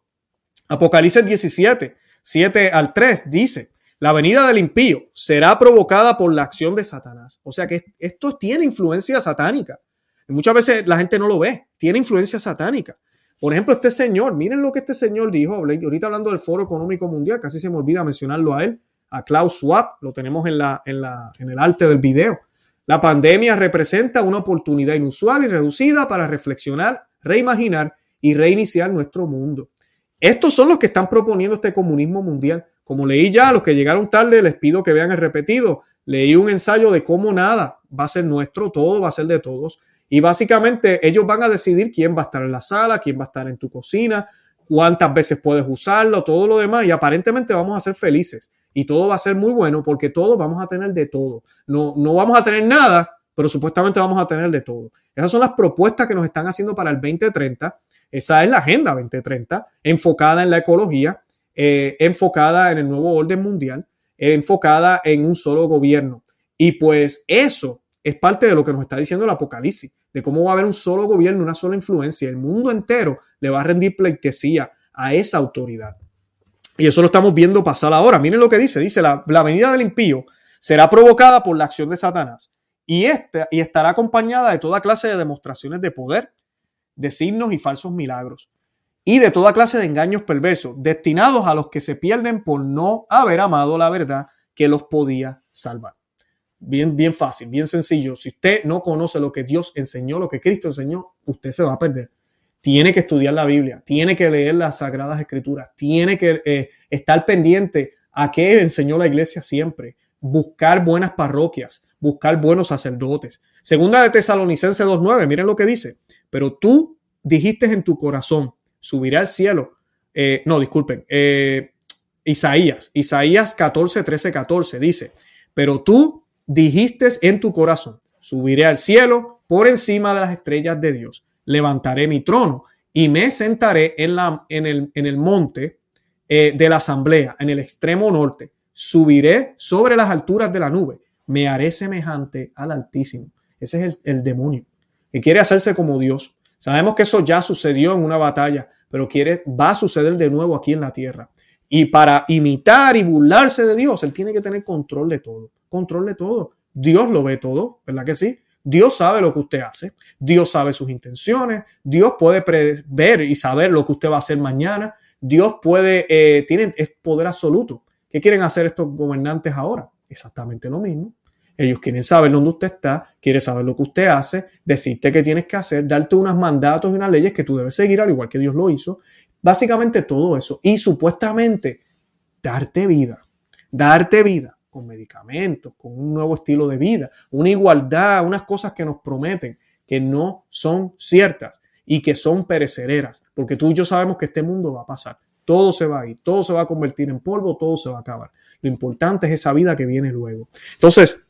Apocalipsis 17, 7 al 3 dice, la venida del impío será provocada por la acción de Satanás. O sea que esto tiene influencia satánica. muchas veces la gente no lo ve. Tiene influencia satánica. Por ejemplo, este señor, miren lo que este señor dijo, ahorita hablando del Foro Económico Mundial, casi se me olvida mencionarlo a él, a Klaus Schwab, lo tenemos en, la, en, la, en el arte del video. La pandemia representa una oportunidad inusual y reducida para reflexionar, reimaginar y reiniciar nuestro mundo. Estos son los que están proponiendo este comunismo mundial. Como leí ya, a los que llegaron tarde, les pido que vean el repetido. Leí un ensayo de cómo nada va a ser nuestro, todo va a ser de todos. Y básicamente ellos van a decidir quién va a estar en la sala, quién va a estar en tu cocina, cuántas veces puedes usarlo, todo lo demás. Y aparentemente vamos a ser felices. Y todo va a ser muy bueno porque todos vamos a tener de todo. No, no vamos a tener nada, pero supuestamente vamos a tener de todo. Esas son las propuestas que nos están haciendo para el 2030. Esa es la Agenda 2030, enfocada en la ecología, eh, enfocada en el nuevo orden mundial, enfocada en un solo gobierno. Y pues eso es parte de lo que nos está diciendo el Apocalipsis, de cómo va a haber un solo gobierno, una sola influencia. El mundo entero le va a rendir pleitesía a esa autoridad. Y eso lo estamos viendo pasar ahora. Miren lo que dice. Dice, la, venida del impío será provocada por la acción de Satanás y, este, y estará acompañada de toda clase de demostraciones de poder, de signos y falsos milagros, y de toda clase de engaños perversos, destinados a los que se pierden por no haber amado la verdad que los podía salvar. Bien, bien fácil, bien sencillo. Si usted no conoce lo que Dios enseñó, lo que Cristo enseñó, usted se va a perder. Tiene que estudiar la Biblia, tiene que leer las Sagradas Escrituras, tiene que eh, estar pendiente a qué enseñó la iglesia siempre. Buscar buenas parroquias, buscar buenos sacerdotes. Segunda de Tesalonicense 2.9, miren lo que dice. Pero tú dijiste en tu corazón, subiré al cielo. Eh, no, disculpen. Eh, Isaías, Isaías 14, 13, 14 dice, pero tú dijiste en tu corazón, subiré al cielo por encima de las estrellas de Dios, levantaré mi trono y me sentaré en, la, en, el, en el monte eh, de la asamblea, en el extremo norte. Subiré sobre las alturas de la nube. Me haré semejante al Altísimo. Ese es el, demonio, que quiere hacerse como Dios. Sabemos que eso ya sucedió en una batalla, pero quiere, va a suceder de nuevo aquí en la tierra. Y para imitar y burlarse de Dios, él tiene que tener control de todo. Control de todo. Dios lo ve todo, ¿verdad que sí? Dios sabe lo que usted hace, Dios sabe sus intenciones, Dios puede prever y saber lo que usted va a hacer mañana, Dios puede, eh, tiene es poder absoluto. ¿Qué quieren hacer estos gobernantes ahora? Exactamente lo mismo. Ellos quieren saber dónde usted está, quieren saber lo que usted hace, decirte qué tienes que hacer, darte unos mandatos y unas leyes que tú debes seguir, al igual que Dios lo hizo. Básicamente todo eso. Y supuestamente darte vida, darte vida con medicamentos, con un nuevo estilo de vida, una igualdad, unas cosas que nos prometen que no son ciertas y que son perecereras, porque tú y yo sabemos que este mundo va a pasar, todo se va a ir, todo se va a convertir en polvo, todo se va a acabar. Lo importante es esa vida que viene luego. Entonces,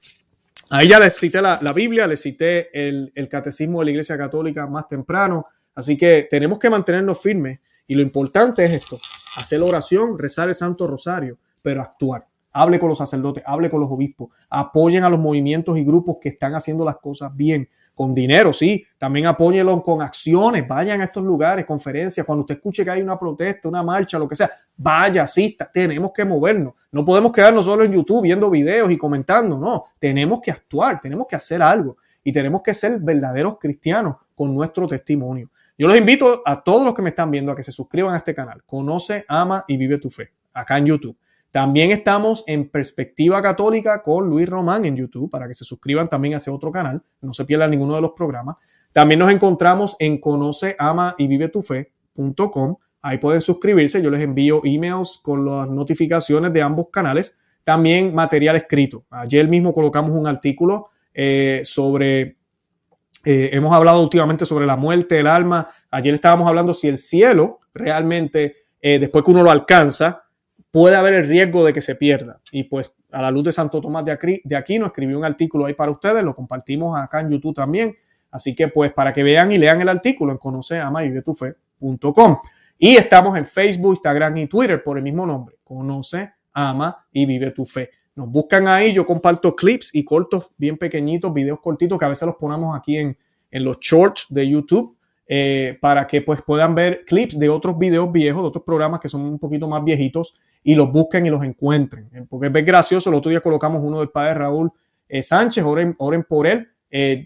ahí ya les cité la, Biblia, les cité el, el catecismo de la Iglesia Católica más temprano, así que tenemos que mantenernos firmes y lo importante es esto, hacer la oración, rezar el Santo Rosario, pero actuar. Hable con los sacerdotes, hable con los obispos, apoyen a los movimientos y grupos que están haciendo las cosas bien, con dinero, sí, también apóyenlos con acciones, vayan a estos lugares, conferencias, cuando usted escuche que hay una protesta, una marcha, lo que sea, vaya, asista, tenemos que movernos, no podemos quedarnos solo en YouTube viendo videos y comentando, no, tenemos que actuar, tenemos que hacer algo y tenemos que ser verdaderos cristianos con nuestro testimonio. Yo los invito a todos los que me están viendo a que se suscriban a este canal. Conoce, ama y vive tu fe. Acá en YouTube. También estamos en Perspectiva Católica con Luis Román en YouTube para que se suscriban también a ese otro canal, no se pierdan ninguno de los programas. También nos encontramos en conoce, ama y vive tu fe.com. Ahí pueden suscribirse, yo les envío emails con las notificaciones de ambos canales. También material escrito. Ayer mismo colocamos un artículo eh, sobre, eh, hemos hablado últimamente sobre la muerte, el alma. Ayer estábamos hablando si el cielo realmente, eh, después que uno lo alcanza, puede haber el riesgo de que se pierda. Y pues a la luz de Santo Tomás de, aquí, de Aquino escribí un artículo ahí para ustedes, lo compartimos acá en YouTube también. Así que pues para que vean y lean el artículo en conoce, ama y Y estamos en Facebook, Instagram y Twitter por el mismo nombre. Conoce, ama y vive tu fe. Nos buscan ahí, yo comparto clips y cortos bien pequeñitos, videos cortitos que a veces los ponemos aquí en, en los shorts de YouTube eh, para que pues puedan ver clips de otros videos viejos, de otros programas que son un poquito más viejitos y los busquen y los encuentren. Eh, porque es gracioso, el otro día colocamos uno del padre Raúl eh, Sánchez, oren, oren, por él.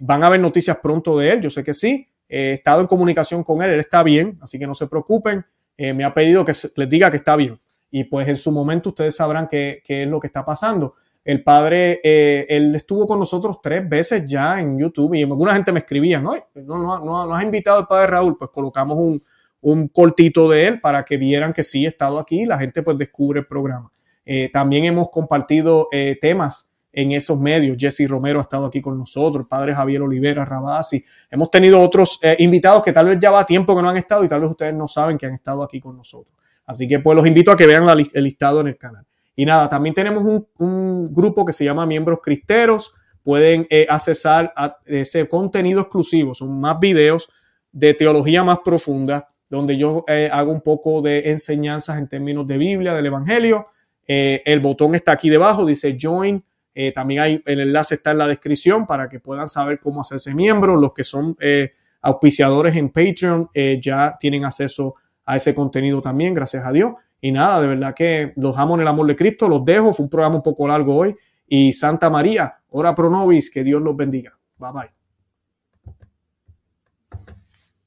van a haber noticias pronto de él, yo sé que sí. he estado en comunicación con él, él está bien, así que no se preocupen. me ha pedido que les diga que está bien. Y pues en su momento ustedes sabrán qué, qué es lo que está pasando. El padre, eh, él estuvo con nosotros tres veces ya en YouTube y alguna gente me escribía, no, no, no, no, has invitado al padre Raúl, pues colocamos un, un cortito de él para que vieran que sí he estado aquí y la gente pues descubre el programa. Eh, también hemos compartido eh, temas en esos medios. Jesse Romero ha estado aquí con nosotros, el padre Javier Olivera Rabasi. Hemos tenido otros invitados que tal vez ya va tiempo que no han estado y tal vez ustedes no saben que han estado aquí con nosotros. Así que pues los invito a que vean el listado en el canal. Y nada, también tenemos un, grupo que se llama Miembros Cristeros. Pueden eh, accesar a ese contenido exclusivo. Son más videos de teología más profunda, donde yo eh, hago un poco de enseñanzas en términos de Biblia, del Evangelio. Eh, el botón está aquí debajo, dice Join. también hay el enlace está en la descripción para que puedan saber cómo hacerse miembro. Los que son auspiciadores en Patreon ya tienen acceso a ese contenido también, gracias a Dios. Y nada, de verdad que los amo en el amor de Cristo, los dejo. Fue un programa un poco largo hoy. Y Santa María, ora pro nobis, que Dios los bendiga. Bye bye.